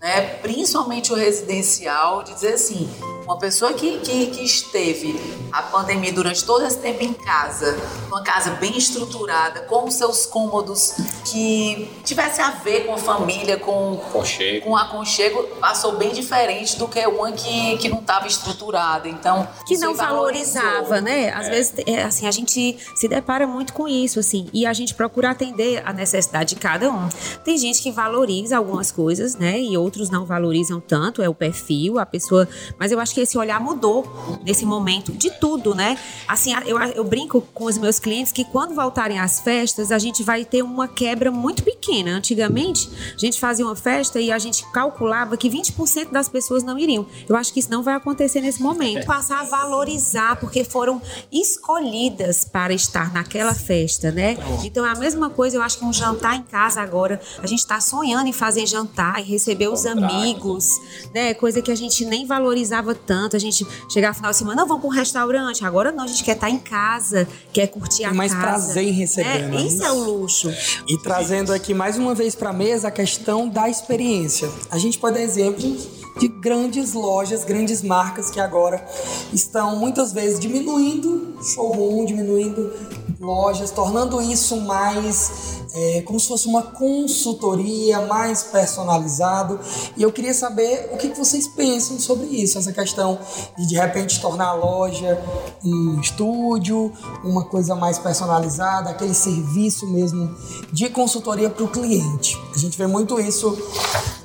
né, principalmente o residencial, dizer assim, uma pessoa que, que, que, esteve a pandemia durante todo esse tempo em casa, uma casa bem estruturada, com seus cômodos que tivesse a ver com a família, com aconchego, com aconchego passou bem diferente do que uma que, que não estava estruturada. Então, que não valorizava, né? Às é. vezes, é, assim, a gente se depara muito com isso, assim, e a gente procura atender a necessidade de cada um. Tem gente que valoriza algumas coisas, né? E outros não valorizam tanto, é o perfil, a pessoa. Mas eu acho que esse olhar mudou nesse momento de tudo, né? Assim, eu, eu brinco com os meus clientes que quando voltarem às festas, a gente vai ter uma quebra muito pequena. Antigamente, a gente fazia uma festa e a gente calculava que 20% das pessoas não iriam. Eu acho que isso não vai acontecer nesse momento. Passar a valorizar, porque foram escolhidas para estar naquela festa, né? Então é a mesma coisa, eu acho que um jantar em casa agora, a gente está sonhando em fazer jantar e receber os amigos, né? Coisa que a gente nem valorizava tanto. A gente chegar no final de semana, não, vamos para um restaurante. Agora não, a gente quer estar tá em casa, quer curtir a Tem mais casa. prazer em receber. É, né? Isso é o luxo. E trazendo aqui mais uma vez para a mesa a questão da experiência. A gente pode dar exemplos de grandes lojas, grandes marcas que agora estão muitas vezes diminuindo showroom, diminuindo lojas, tornando isso mais é, como se fosse uma consultoria mais personalizado. E eu queria saber o que vocês pensam sobre isso, essa questão de de repente tornar a loja um estúdio, uma coisa mais personalizada, aquele serviço mesmo de consultoria para o cliente. A gente vê muito isso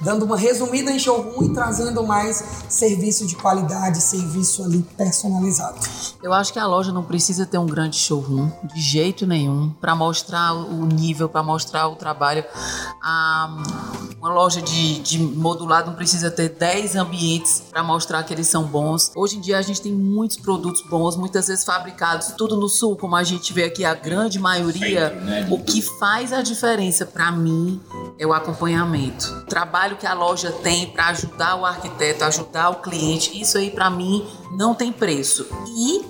dando uma resumida em showroom e trazendo mais serviço de qualidade, serviço ali personalizado. Eu acho que a loja não precisa ter um grande showroom de jeito nenhum para mostrar o nível, para mostrar o trabalho. Ah, uma loja de, de modulado não precisa ter 10 ambientes para mostrar que eles são bons. Hoje em dia a gente tem muitos produtos bons, muitas vezes fabricados tudo no sul, como a gente vê aqui a grande maioria. Né? O que faz a diferença para mim é o acompanhamento. O trabalho que a loja tem para ajudar o arquiteto, ajudar o cliente, isso aí para mim não tem preço. E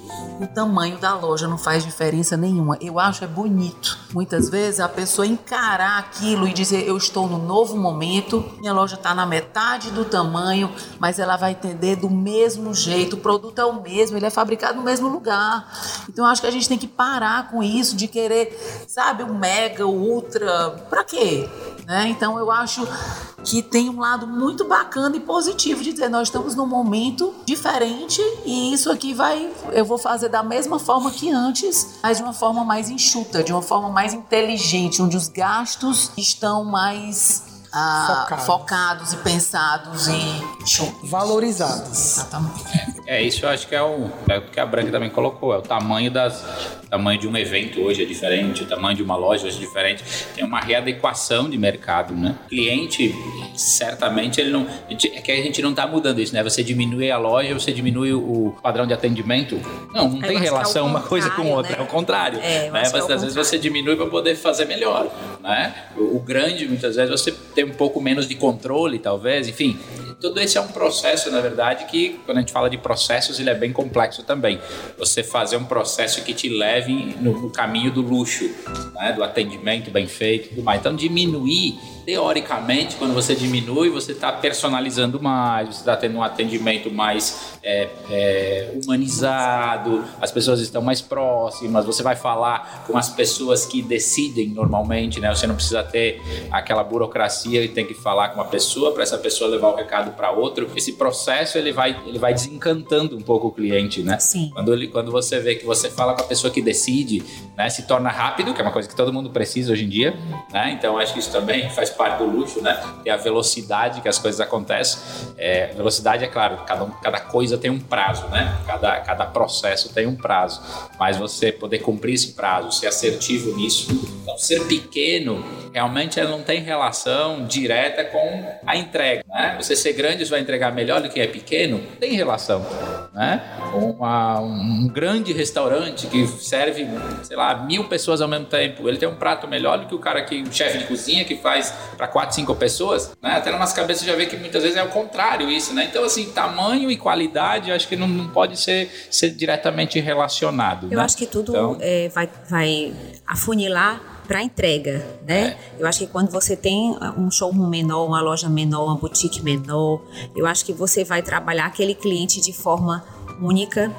o tamanho da loja não faz diferença nenhuma. Eu acho é bonito. Muitas vezes a pessoa encarar aquilo e dizer eu estou no novo momento, minha loja está na metade do tamanho, mas ela vai entender do mesmo jeito. O produto é o mesmo, ele é fabricado no mesmo lugar. Então eu acho que a gente tem que parar com isso de querer, sabe, o mega, o ultra, para quê? Né? Então eu acho que tem um lado muito bacana e positivo de dizer nós estamos num momento diferente e isso aqui vai eu vou fazer da mesma forma que antes, mas de uma forma mais enxuta, de uma forma mais inteligente, onde os gastos estão mais ah, focados. focados. e pensados e valorizados. Exatamente. É, isso eu acho que é o, é o que a Branca também colocou, é o tamanho das o tamanho de um evento hoje é diferente, o tamanho de uma loja hoje é diferente, tem uma readequação de mercado, né? O cliente, certamente, ele não é que a gente não está mudando isso, né? Você diminui a loja, você diminui o padrão de atendimento. Não, não tem é relação é uma coisa com outra, né? é o contrário. É, né? Mas, é às vezes você diminui para poder fazer melhor, né? O, o grande, muitas vezes, você tem um pouco menos de controle, talvez, enfim, tudo esse é um processo, na verdade, que quando a gente fala de processos, ele é bem complexo também. Você fazer um processo que te leve no, no caminho do luxo, né? do atendimento bem feito e tudo mais. Então, diminuir teoricamente, quando você diminui, você está personalizando mais, você está tendo um atendimento mais é, é, humanizado, as pessoas estão mais próximas, você vai falar com as pessoas que decidem normalmente, né? Você não precisa ter aquela burocracia e tem que falar com uma pessoa para essa pessoa levar o recado para outro. Esse processo ele vai, ele vai desencantando um pouco o cliente, né? Sim. Quando, ele, quando você vê que você fala com a pessoa que decide, né? Se torna rápido, que é uma coisa que todo mundo precisa hoje em dia, né? Então acho que isso também faz parte do luxo, né? Tem a velocidade que as coisas acontecem. É, velocidade é claro, cada, cada coisa tem um prazo, né? Cada, cada processo tem um prazo. Mas você poder cumprir esse prazo, ser assertivo nisso. Então, ser pequeno realmente não tem relação direta com a entrega, né? Você ser grande vai entregar melhor do que é pequeno, tem relação, né? Uma, um grande restaurante que serve, sei lá, mil pessoas ao mesmo tempo, ele tem um prato melhor do que o cara que, o chefe de cozinha que faz para quatro, cinco pessoas, né? Até na nossa cabeça já vê que muitas vezes é o contrário isso, né? Então, assim, tamanho e qualidade, acho que não, não pode ser, ser diretamente relacionado. Eu né? acho que tudo Então- é, vai, vai afunilar para entrega, né? Eu acho que quando você tem um showroom menor, uma loja menor, uma boutique menor, eu acho que você vai trabalhar aquele cliente de forma única,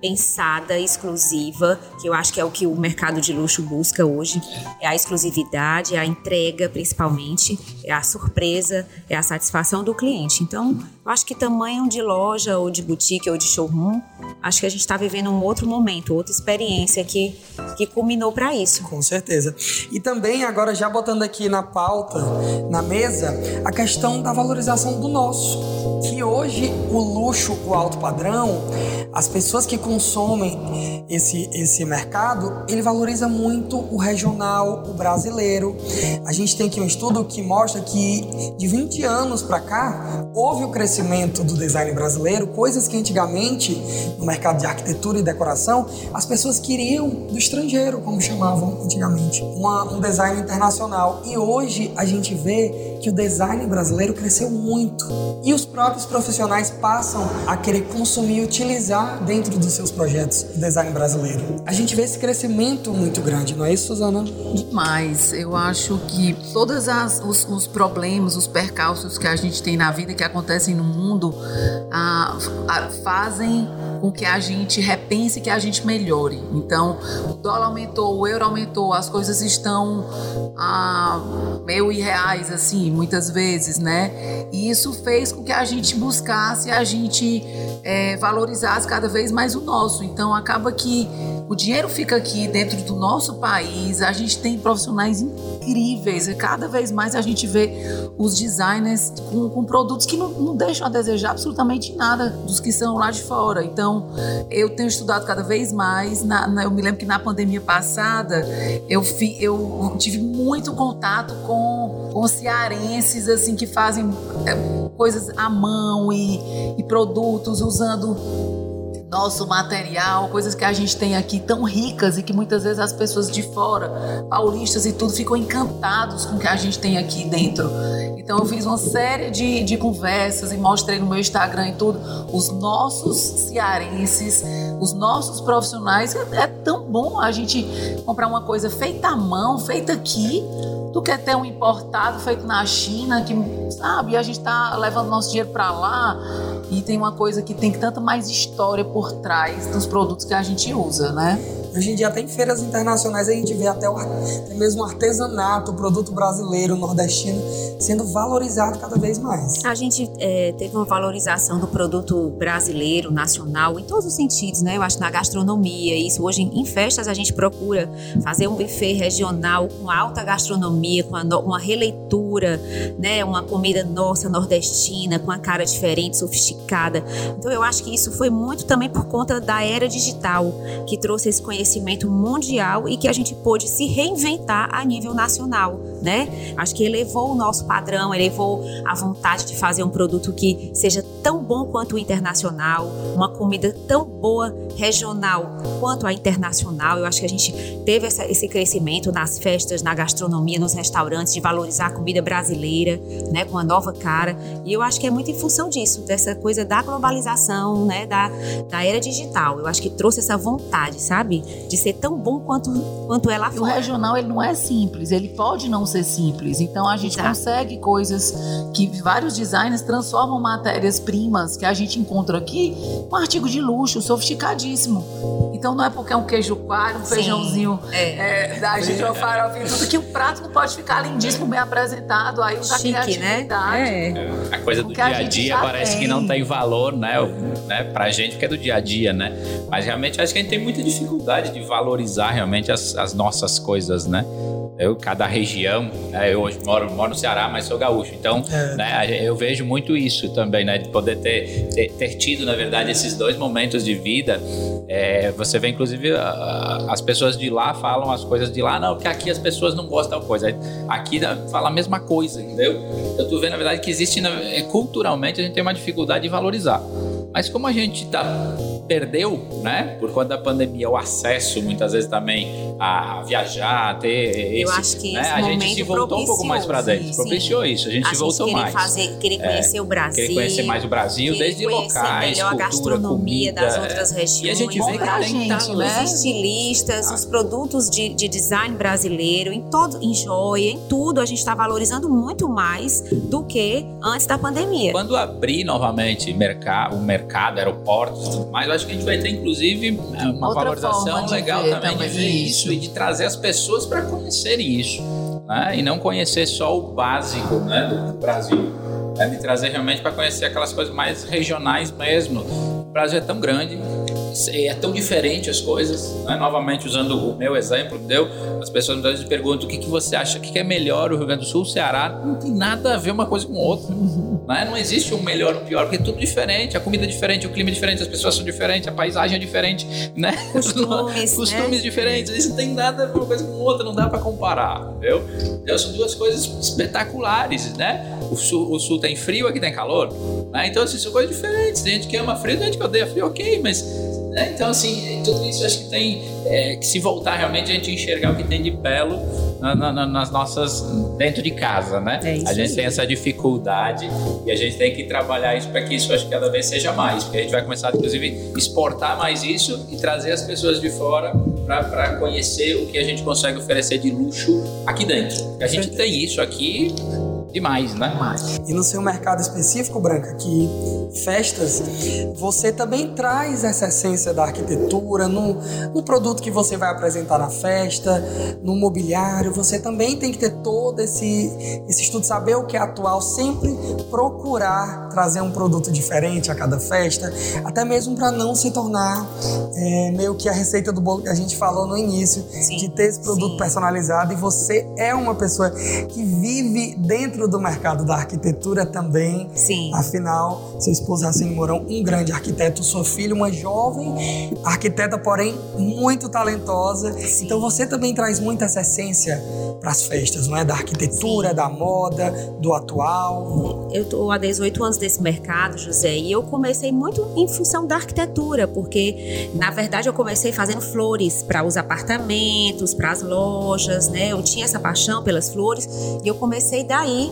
pensada, exclusiva, que eu acho que é o que o mercado de luxo busca hoje. É a exclusividade, é a entrega, principalmente, é a surpresa, é a satisfação do cliente. Então, eu acho que tamanho de loja, ou de boutique, ou de showroom, acho que a gente está vivendo um outro momento, outra experiência que, que culminou para isso. Com certeza. E também, agora já botando aqui na pauta, na mesa, a questão da valorização do nosso. Que hoje o luxo, o alto padrão, as pessoas que consomem esse, esse mercado, ele valoriza muito o regional, o brasileiro. A gente tem aqui um estudo que mostra que de 20 anos para cá, houve o crescimento do design brasileiro, coisas que antigamente, no mercado de arquitetura e decoração, as pessoas queriam do estrangeiro, como chamavam antigamente, uma, um design internacional. E hoje a gente vê que o design brasileiro cresceu muito. E os próprios profissionais passam a querer consumir e utilizar dentro dos seus projetos o design brasileiro. A gente vê esse crescimento muito grande, não é isso, Suzana? Demais. Eu acho que todos os, os problemas, os percalços que a gente tem na vida, que acontecem no mundo, ah, ah, fazem com que a gente repense que a gente melhore. Então, o dólar aumentou, o euro aumentou, as coisas estão ah, meio irreais, assim, muitas vezes, né? E isso fez com que a gente buscasse, a gente eh, valorizasse cada vez mais o nosso. Então, acaba que o dinheiro fica aqui dentro do nosso país, a gente tem profissionais incríveis e cada vez mais a gente vê os designers com, com produtos que não, não deixam a desejar absolutamente nada dos que são lá de fora. Então, eu tenho estudado cada vez mais. Na- na- eu me lembro que na pandemia passada eu, fi- eu tive muito contato com, com cearenses assim que fazem é, coisas à mão e, e produtos usando nosso material, coisas que a gente tem aqui tão ricas e que muitas vezes as pessoas de fora, paulistas e tudo, ficam encantados com o que a gente tem aqui dentro. Então eu fiz uma série de, de conversas e mostrei no meu Instagram e tudo, os nossos cearenses, os nossos profissionais. É, é tão bom a gente comprar uma coisa feita à mão, feita aqui, do que ter um importado feito na China, que, sabe, a gente tá levando nosso dinheiro para lá e tem uma coisa que tem tanta mais história por trás dos produtos que a gente usa, né? Hoje em dia, até em feiras internacionais, a gente vê até, o, até mesmo o artesanato, o produto brasileiro, nordestino, sendo valorizado cada vez mais. A gente é, teve uma valorização do produto brasileiro, nacional, em todos os sentidos, né? Eu acho na gastronomia, isso hoje em festas a gente procura fazer um buffet regional com alta gastronomia, com a no- uma releitura, né? Uma comida nossa nordestina, com a cara diferente, sofisticada. Então eu acho que isso foi muito também por conta da era digital, que trouxe esse conhecimento mundial e que a gente pôde se reinventar a nível nacional, né? Acho que elevou o nosso padrão, elevou a vontade de fazer um produto que seja tão bom quanto o internacional, uma comida tão boa regional quanto a internacional. Eu acho que a gente teve essa- esse crescimento nas festas, na gastronomia, nos restaurantes, de valorizar a comida brasileira, né, com uma nova cara. E eu acho que é muito em função disso, dessa coisa da globalização, né, da, da era digital. Eu acho que trouxe essa vontade, sabe, de ser tão bom quanto, quanto é lá E o fora. regional ele não é simples, ele pode não ser simples. Então a gente Exato. consegue coisas que vários designers transformam matérias-primas que a gente encontra aqui um artigo de luxo, sofisticadíssimo. Então não é porque é um queijo coalho, um Sim. feijãozinho É. é, da gente uma farofinha, tudo que o prato não pode ficar lindíssimo, bem apresentado. Aí usa a Chique, né? criatividade. É. A coisa do O que dia a dia parece que tem. não tem valor, né? O- né? Pra gente que é do dia a dia, né? Mas realmente acho que a gente tem muita dificuldade de valorizar realmente as, as nossas coisas, né? Eu, cada região, né, eu hoje moro, moro no Ceará, mas sou gaúcho, então É. né, eu vejo muito isso também, né, de poder ter, ter, ter tido, na verdade, esses dois momentos de vida. É, você vê, inclusive, a- as pessoas de lá falam as coisas de lá, não, porque aqui as pessoas não gostam de coisa. Aqui fala a mesma coisa, entendeu? Então tu vê, na verdade, que existe, culturalmente, a gente tem uma dificuldade de valorizar. Mas como a gente tá, perdeu, né, por conta da pandemia, o acesso, muitas vezes também, a viajar, a ter Eu esse, acho que né, esse a gente se voltou um pouco mais para dentro, propiciou, isso, a gente a se gente voltou querer mais. fazer, querer conhecer o Brasil. Querer conhecer mais o Brasil, desde locais, melhor a cultura, gastronomia comida, das é. outras regiões. E a gente vê que tem gente, talento. né? Os estilistas, os produtos de, de design brasileiro, em todo, em joia, em tudo, a gente está valorizando muito mais do que antes da pandemia. Quando abrir novamente merca- o mercado, aeroportos e tudo mais, eu acho que a gente vai ter, inclusive, uma Outra valorização legal ver também, também de ver isso. isso. e de trazer as pessoas para conhecerem isso. Né? E não conhecer só o básico né, do Brasil. É de trazer realmente para conhecer aquelas coisas mais regionais mesmo. O Brasil é tão grande, é tão diferente as coisas. Né? Novamente, usando o meu exemplo, deu, as pessoas muitas vezes perguntam o que, que você acha, o que, que é melhor o Rio Grande do Sul, o Ceará. Não tem nada a ver uma coisa com outra. Né? Não existe um melhor ou um pior, porque é tudo diferente. A comida é diferente, o clima é diferente, as pessoas são diferentes, a paisagem é diferente, né? Costumes, Costumes né? diferentes. Isso não tem nada uma coisa com outra, não dá para comparar, entendeu? Então, são duas coisas espetaculares, né? O sul, o sul tem frio, aqui tem calor. Né? Então, assim, são coisas diferentes. Tem gente que ama frio, tem gente que odeia frio, ok, mas. Né? Então, assim, tudo isso acho que tem é, que se voltar realmente a gente enxergar o que tem de belo na- na- na- nas nossas. dentro de casa, né? É a gente tem essa dificuldade e a gente tem que trabalhar isso para que isso acho que cada vez seja mais. Porque a gente vai começar, inclusive, exportar mais isso e trazer as pessoas de fora para conhecer o que a gente consegue oferecer de luxo aqui dentro. A gente tem isso aqui demais, né? E no seu mercado específico, Branca, que festas, você também traz essa essência da arquitetura no, no produto que você vai apresentar na festa, no mobiliário. Você também tem que ter todo esse, esse estudo, saber o que é atual, sempre procurar trazer um produto diferente a cada festa, até mesmo para não se tornar é, meio que a receita do bolo que a gente falou no início, Sim, de ter esse produto sim. personalizado. E você é uma pessoa que vive dentro do mercado da arquitetura também. Sim. Afinal, seu esposo Racine Mourão, um grande arquiteto, sua filha, uma jovem arquiteta, porém muito talentosa. Sim. Então você também traz muita essa essência para as festas, não é? Da arquitetura, da moda, do atual. Eu estou há 18 anos nesse mercado, José, e eu comecei muito em função da arquitetura, porque na verdade eu comecei fazendo flores para os apartamentos, para as lojas, né? Eu tinha essa paixão pelas flores e eu comecei daí.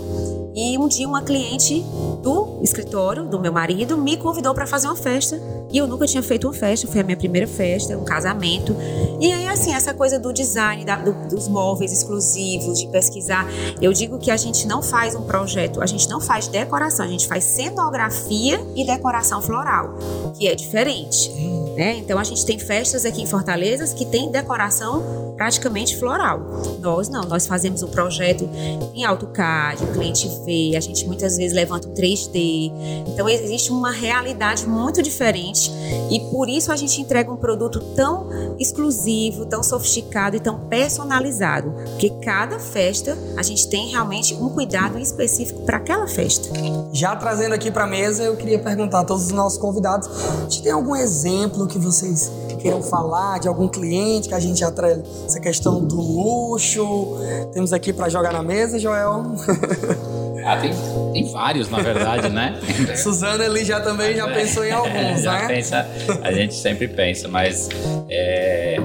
E um dia uma cliente do escritório do meu marido me convidou para fazer uma festa. E eu nunca tinha feito uma festa, foi a minha primeira festa, um casamento. E aí, assim, essa coisa do design, da- do- dos móveis exclusivos, de pesquisar. Eu digo que a gente não faz um projeto, a gente não faz decoração, a gente faz cenografia e decoração floral, que é diferente. Né? Então a gente tem festas aqui em Fortaleza que tem decoração praticamente floral. Nós não, nós fazemos um projeto em AutoCAD, o cliente vê, a gente muitas vezes levanta um 3D. Então existe uma realidade muito diferente e por isso a gente entrega um produto tão exclusivo, tão sofisticado e tão personalizado, porque cada festa a gente tem realmente um cuidado específico para aquela festa. Já trazendo aqui para a mesa, eu queria perguntar a todos os nossos convidados: gente tem algum exemplo que vocês queiram falar de algum cliente que a gente atrela essa questão do luxo? Temos aqui para jogar na mesa, Joel. Ah, tem, tem vários, na verdade, né? Suzana ali já também já pensou em alguns, Já né? pensa, a gente sempre pensa, mas é,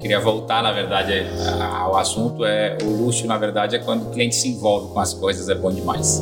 queria voltar, na verdade, ao assunto. É, o luxo, na verdade, é quando o cliente se envolve com as coisas, é bom demais.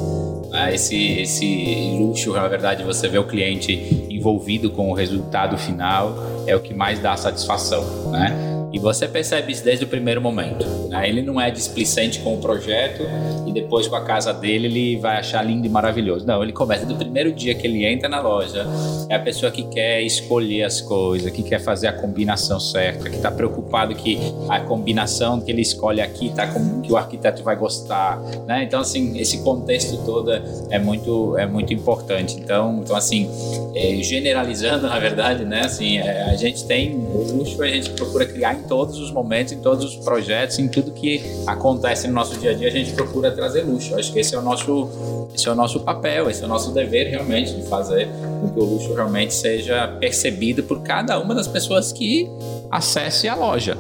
É, Esse, esse luxo, na verdade, você vê o cliente envolvido com o resultado final, é o que mais dá satisfação, né? E você percebe isso desde o primeiro momento. né? Ele não é displicente com o projeto e depois com a casa dele ele vai achar lindo e maravilhoso. Não, ele começa do primeiro dia que ele entra na loja. É a pessoa que quer escolher as coisas, que quer fazer a combinação certa, que está preocupado que a combinação que ele escolhe aqui tá com que o arquiteto vai gostar, né? Então assim esse contexto todo é muito é muito importante. Então então assim é, generalizando na verdade, né? Assim é, a gente tem luxo a gente procura criar todos os momentos, em todos os projetos, em tudo que acontece no nosso dia a dia, a gente procura trazer luxo. Acho que esse é o nosso, esse é o nosso papel, esse é o nosso dever realmente de fazer com que o luxo realmente seja percebido por cada uma das pessoas que acesse a loja.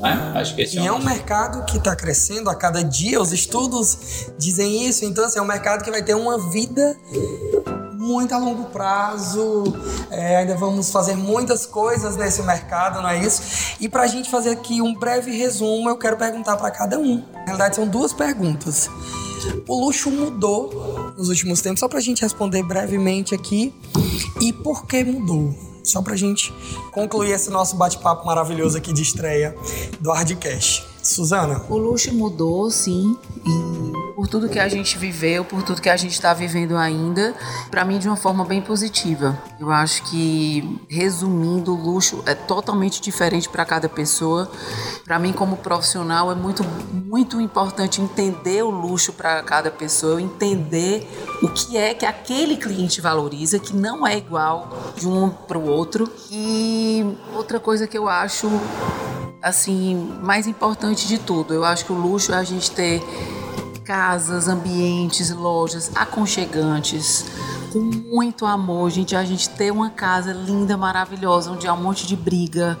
Né? Acho que esse e é, é um mercado que está crescendo a cada dia, os estudos dizem isso, então assim, é um mercado que vai ter uma vida muito a longo prazo, é, ainda vamos fazer muitas coisas nesse mercado, não é isso? E para a gente fazer aqui um breve resumo, eu quero perguntar para cada um. Na realidade, são duas perguntas. O luxo mudou nos últimos tempos, só para a gente responder brevemente aqui. E por que mudou? Só para a gente concluir esse nosso bate-papo maravilhoso aqui de estreia do Hardcast. Suzana? O luxo mudou, sim, e por tudo que a gente viveu, por tudo que a gente está vivendo ainda, para mim de uma forma bem positiva. Eu acho que, resumindo, o luxo é totalmente diferente para cada pessoa. Para mim, como profissional, é muito, muito importante entender o luxo para cada pessoa, entender o que é que aquele cliente valoriza, que não é igual de um para o outro. E outra coisa que eu acho assim, mais importante de tudo. Eu acho que o luxo é a gente ter casas, ambientes, lojas aconchegantes, com muito amor, gente. A gente ter uma casa linda, maravilhosa, onde há um monte de briga,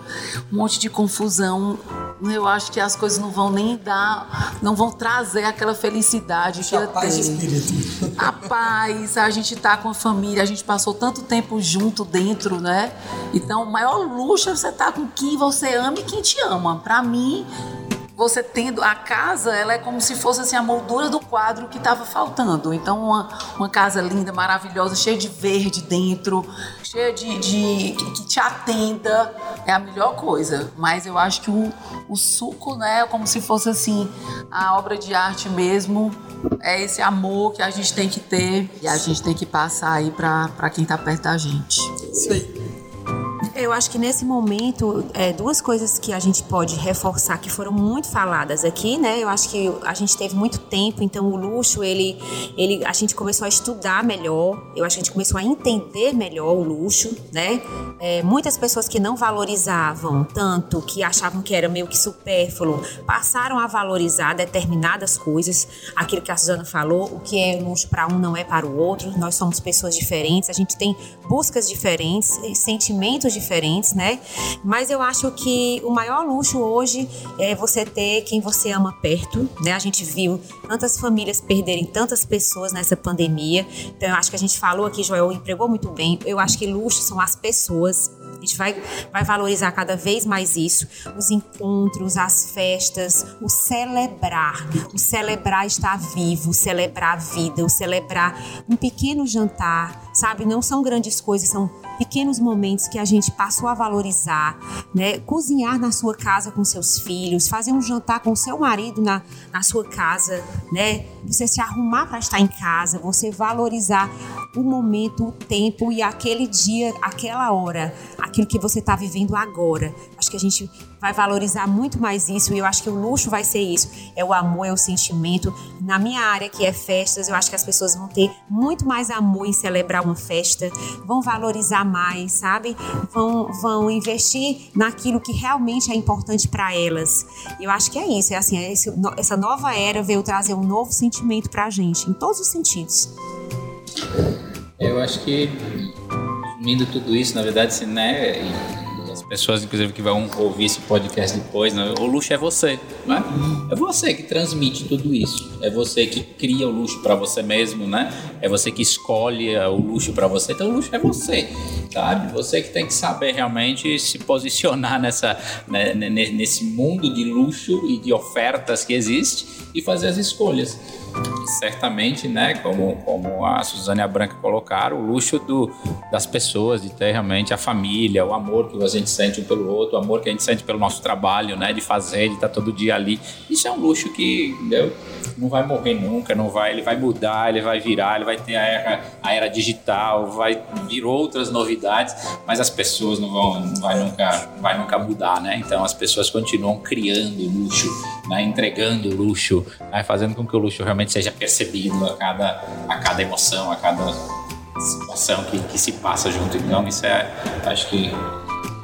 um monte de confusão. Eu acho que as coisas não vão nem dar, não vão trazer aquela felicidade que a eu paz tenho. espírito. A paz, a gente tá com a família, a gente passou tanto tempo junto dentro, né? Então, o maior luxo é você estar com quem você ama e quem te ama. Pra mim, você tendo a casa, ela é como se fosse assim, a moldura do quadro que estava faltando. Então, uma, uma casa linda, maravilhosa, cheia de verde dentro, cheia de, de que, te atenda, é a melhor coisa. Mas eu acho que o, o suco, né, é como se fosse assim, a obra de arte mesmo. É esse amor que a gente tem que ter e a gente tem que passar aí para quem tá perto da gente. Aí. Eu acho que nesse momento, é, duas coisas que a gente pode reforçar que foram muito faladas aqui, né? Eu acho que a gente teve muito tempo, então o luxo, ele, ele, a gente começou a estudar melhor, eu acho que a gente começou a entender melhor o luxo, né? É, muitas pessoas que não valorizavam tanto, que achavam que era meio que supérfluo, passaram a valorizar determinadas coisas. Aquilo que a Suzana falou, o que é luxo para um não é para o outro. Nós somos pessoas diferentes, a gente tem buscas diferentes, sentimentos diferentes, né? Mas eu acho que o maior luxo hoje é você ter quem você ama perto, né? A gente viu tantas famílias perderem tantas pessoas nessa pandemia. Então eu acho que a gente falou aqui, Joel empregou muito bem. Eu acho que luxo são as pessoas. A gente vai, vai valorizar cada vez mais isso. Os encontros, as festas, o celebrar. O celebrar estar vivo, o celebrar a vida, o celebrar um pequeno jantar, sabe? Não são grandes coisas, são pequenos momentos que a gente passou a valorizar, né? Cozinhar na sua casa com seus filhos, fazer um jantar com seu marido na, na sua casa, né? Você se arrumar para estar em casa, você valorizar o momento, o tempo e aquele dia, aquela hora, aquilo que você está vivendo agora. Acho que a gente vai valorizar muito mais isso e eu acho que o luxo vai ser isso. É o amor, é o sentimento. Na minha área, que é festas, eu acho que as pessoas vão ter muito mais amor em celebrar uma festa, vão valorizar mais, sabe? Vão, vão investir naquilo que realmente é importante para elas. Eu acho que é isso. É assim, é esse, essa nova era veio trazer um novo sentimento para a gente, em todos os sentidos. Eu acho que, resumindo tudo isso, na verdade, né, pessoas, inclusive, que vão ouvir esse podcast depois, né, o luxo é você, né? É você que transmite tudo isso. É você que cria o luxo para você mesmo, né? É você que escolhe o luxo para você. Então, o luxo é você, sabe? Você que tem que saber realmente se posicionar nessa, né, ne- nesse mundo de luxo e de ofertas que existe e fazer as escolhas certamente, né, como, como a Suzane e a Branca colocaram, o luxo do, das pessoas, de ter realmente a família, o amor que a gente sente um pelo outro, o amor que a gente sente pelo nosso trabalho, né, de fazer, de estar todo dia ali. Isso é um luxo que, entendeu? Não vai morrer nunca, não vai, ele vai mudar, ele vai virar, ele vai ter a era, a era digital, vai vir outras novidades, mas as pessoas não vão, não vai nunca, não vai nunca mudar, né? Então as pessoas continuam criando luxo, né, entregando luxo, né, fazendo com que o luxo realmente seja percebido a cada, a cada emoção, a cada situação que, que se passa junto. Então, isso é, acho que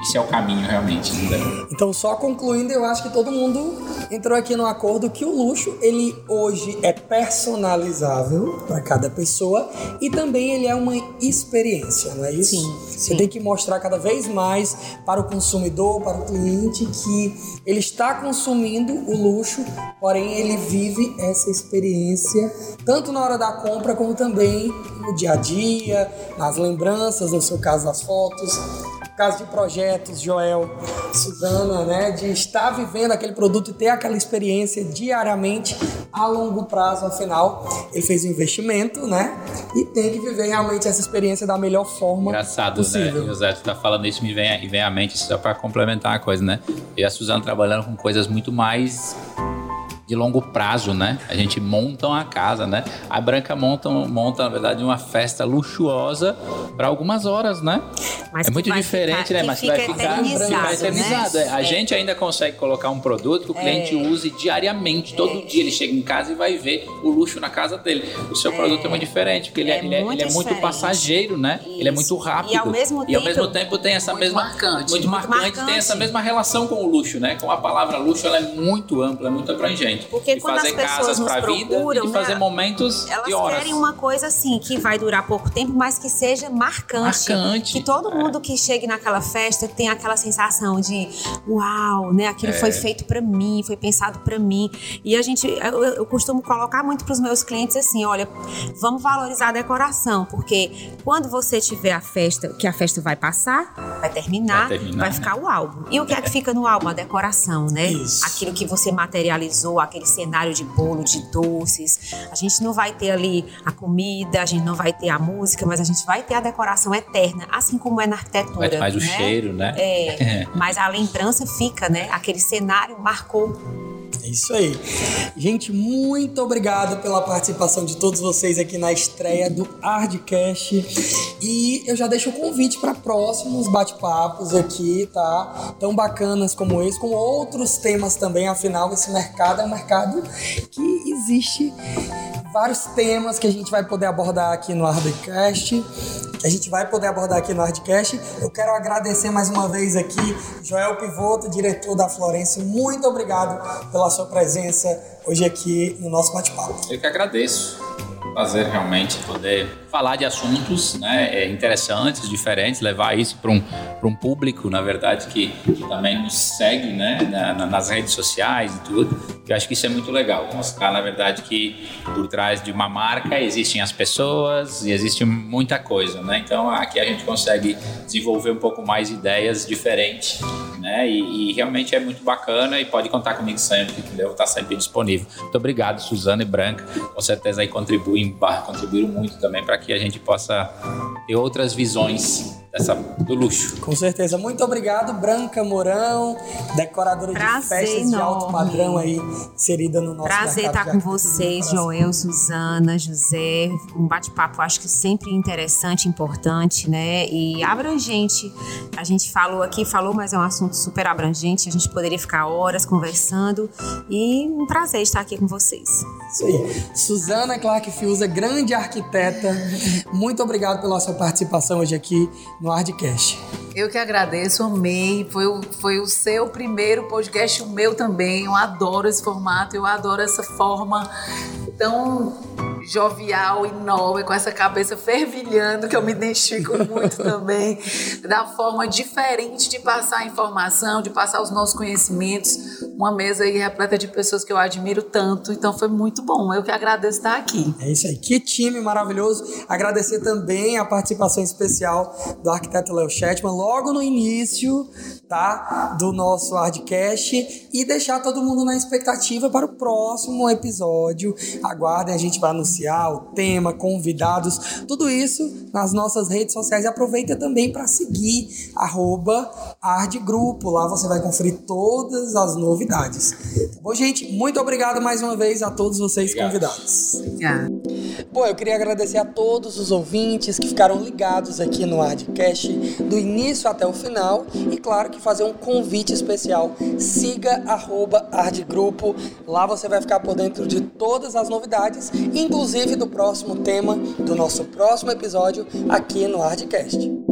esse é o caminho realmente. Né? Então, só concluindo, eu acho que todo mundo entrou aqui no acordo que o luxo, ele hoje é personalizável para cada pessoa e também ele é uma experiência, não é isso? Sim, Você sim. tem que mostrar cada vez mais para o consumidor, para o cliente, que ele está consumindo o luxo, porém ele vive essa experiência tanto na hora da compra como também no dia a dia, nas lembranças, no seu caso das fotos, caso de projetos, Joel, Suzana, né, de estar vivendo aquele produto e ter aquela experiência diariamente a longo prazo, afinal, ele fez um investimento, né, e tem que viver realmente essa experiência da melhor forma Engraçado, possível. né? José, tu tá falando isso, me vem, vem à mente, só para complementar uma coisa, né? E a Suzana trabalhando com coisas muito mais de longo prazo, né? A gente monta uma casa, né? A Branca monta, monta na verdade, uma festa luxuosa para algumas horas, né? Mas é muito diferente, ficar- né? Mas vai ficar eternizado, ficar né? eternizado. É, A É. gente ainda consegue colocar um produto que o cliente use diariamente, todo dia. Ele chega em casa e vai ver o luxo na casa dele. O seu produto é muito diferente, porque ele é, É ele é, muito ele é muito passageiro, né? Ele é Isso. muito rápido. E ao mesmo E ao tempo- mesmo tempo tem essa Muito mesma. marcante. Muito Muito marcante, marcante. tem essa mesma relação com o luxo, né? Com a palavra luxo, ela é muito ampla, é muito abrangente. Porque de quando fazer as pessoas nos para a vida e procuram, fazer né, momentos Elas querem uma coisa assim, que vai durar pouco tempo, mas que seja marcante. Marcante, Que todo é. mundo que chegue naquela festa tenha aquela sensação de uau, né? Aquilo É. foi feito pra mim, foi pensado pra mim. E a gente, eu, eu costumo colocar muito pros meus clientes assim: olha, vamos valorizar a decoração, porque quando você tiver a festa, que a festa vai passar, vai terminar, Vai terminar, ficar o álbum. E o que é que fica no álbum? A decoração, né? Isso. Aquilo que você materializou, aquele cenário de bolo, de doces. A gente não vai ter ali a comida, a gente não vai ter a música, mas a gente vai ter a decoração eterna, assim como é na arquitetura. Ter mais o né? cheiro, né? É, mas a lembrança fica, né? Aquele cenário marcou. É isso aí. Gente, muito obrigado pela participação de todos vocês aqui na estreia do Hardcast. E eu já deixo o convite para próximos bate-papos aqui, tá? Tão bacanas como esse, com outros temas também. Afinal, esse mercado é um mercado que existe vários temas que a gente vai poder abordar aqui no Hardcast. A gente vai poder abordar aqui no Hardcast. Eu quero agradecer mais uma vez aqui, Joel Pivoto, diretor da Florence. Muito obrigado pela sua presença hoje aqui no nosso bate-papo. Eu que agradeço. Prazer realmente poder falar de assuntos né, é, interessantes, diferentes, levar isso para um, um público, na verdade, que, que também nos segue né, na- na- nas redes sociais e tudo. Eu acho que isso é muito legal. Mostrar, na verdade, que por trás de uma marca existem as pessoas e existe muita coisa. Né? Então aqui a gente consegue desenvolver um pouco mais ideias diferentes. Né? E, e realmente é muito bacana e pode contar comigo sempre, entendeu? Eu estar sempre disponível. Muito obrigado, Suzana e Branca. Com certeza aí contribuem, contribuíram muito também para que a gente possa ter outras visões dessa, do luxo. Com certeza. Muito obrigado, Branca Mourão, decoradora de Prazer festas de alto enorme. padrão aí, inserida no nosso Prazer estar de com vocês. Joel, Suzana, José. Um bate-papo, acho que sempre interessante, importante, né? E abrangente. A gente falou aqui, falou, mas é um assunto super abrangente. A gente poderia ficar horas conversando. E um prazer estar aqui com vocês. Isso aí. Suzana Clark Fiuza, grande arquiteta, muito obrigado pela sua participação hoje aqui no Hardcast. Eu que agradeço, amei. Foi o, foi o seu primeiro podcast, o meu também. Eu adoro esse formato, eu adoro essa forma tão jovial e nova, com essa cabeça fervilhando, que eu me identifico muito também, da forma diferente de passar a informação, de passar os nossos conhecimentos. Uma mesa aí repleta de pessoas que eu admiro tanto, então foi muito bom. Eu que agradeço estar aqui. É isso aí, que time maravilhoso. Agradecer também a participação especial do arquiteto Léo Chetman logo no início, tá? Do nosso Hardcast e deixar todo mundo na expectativa para o próximo episódio. Aguardem, a gente vai anunciar o tema, convidados, tudo isso nas nossas redes sociais. E aproveita também para seguir arroba Ardgrupo. Lá você vai conferir todas as novidades. Tá bom, gente? Muito obrigado mais uma vez a todos vocês Obrigado. convidados. Obrigada. Bom, eu queria agradecer a todos os ouvintes que ficaram ligados aqui no Hardcast do início até o final e claro que fazer um convite especial. Siga arroba Ardgrupo, lá você vai ficar por dentro de todas as novidades, inclusive do próximo tema do nosso próximo episódio aqui no Hardcast.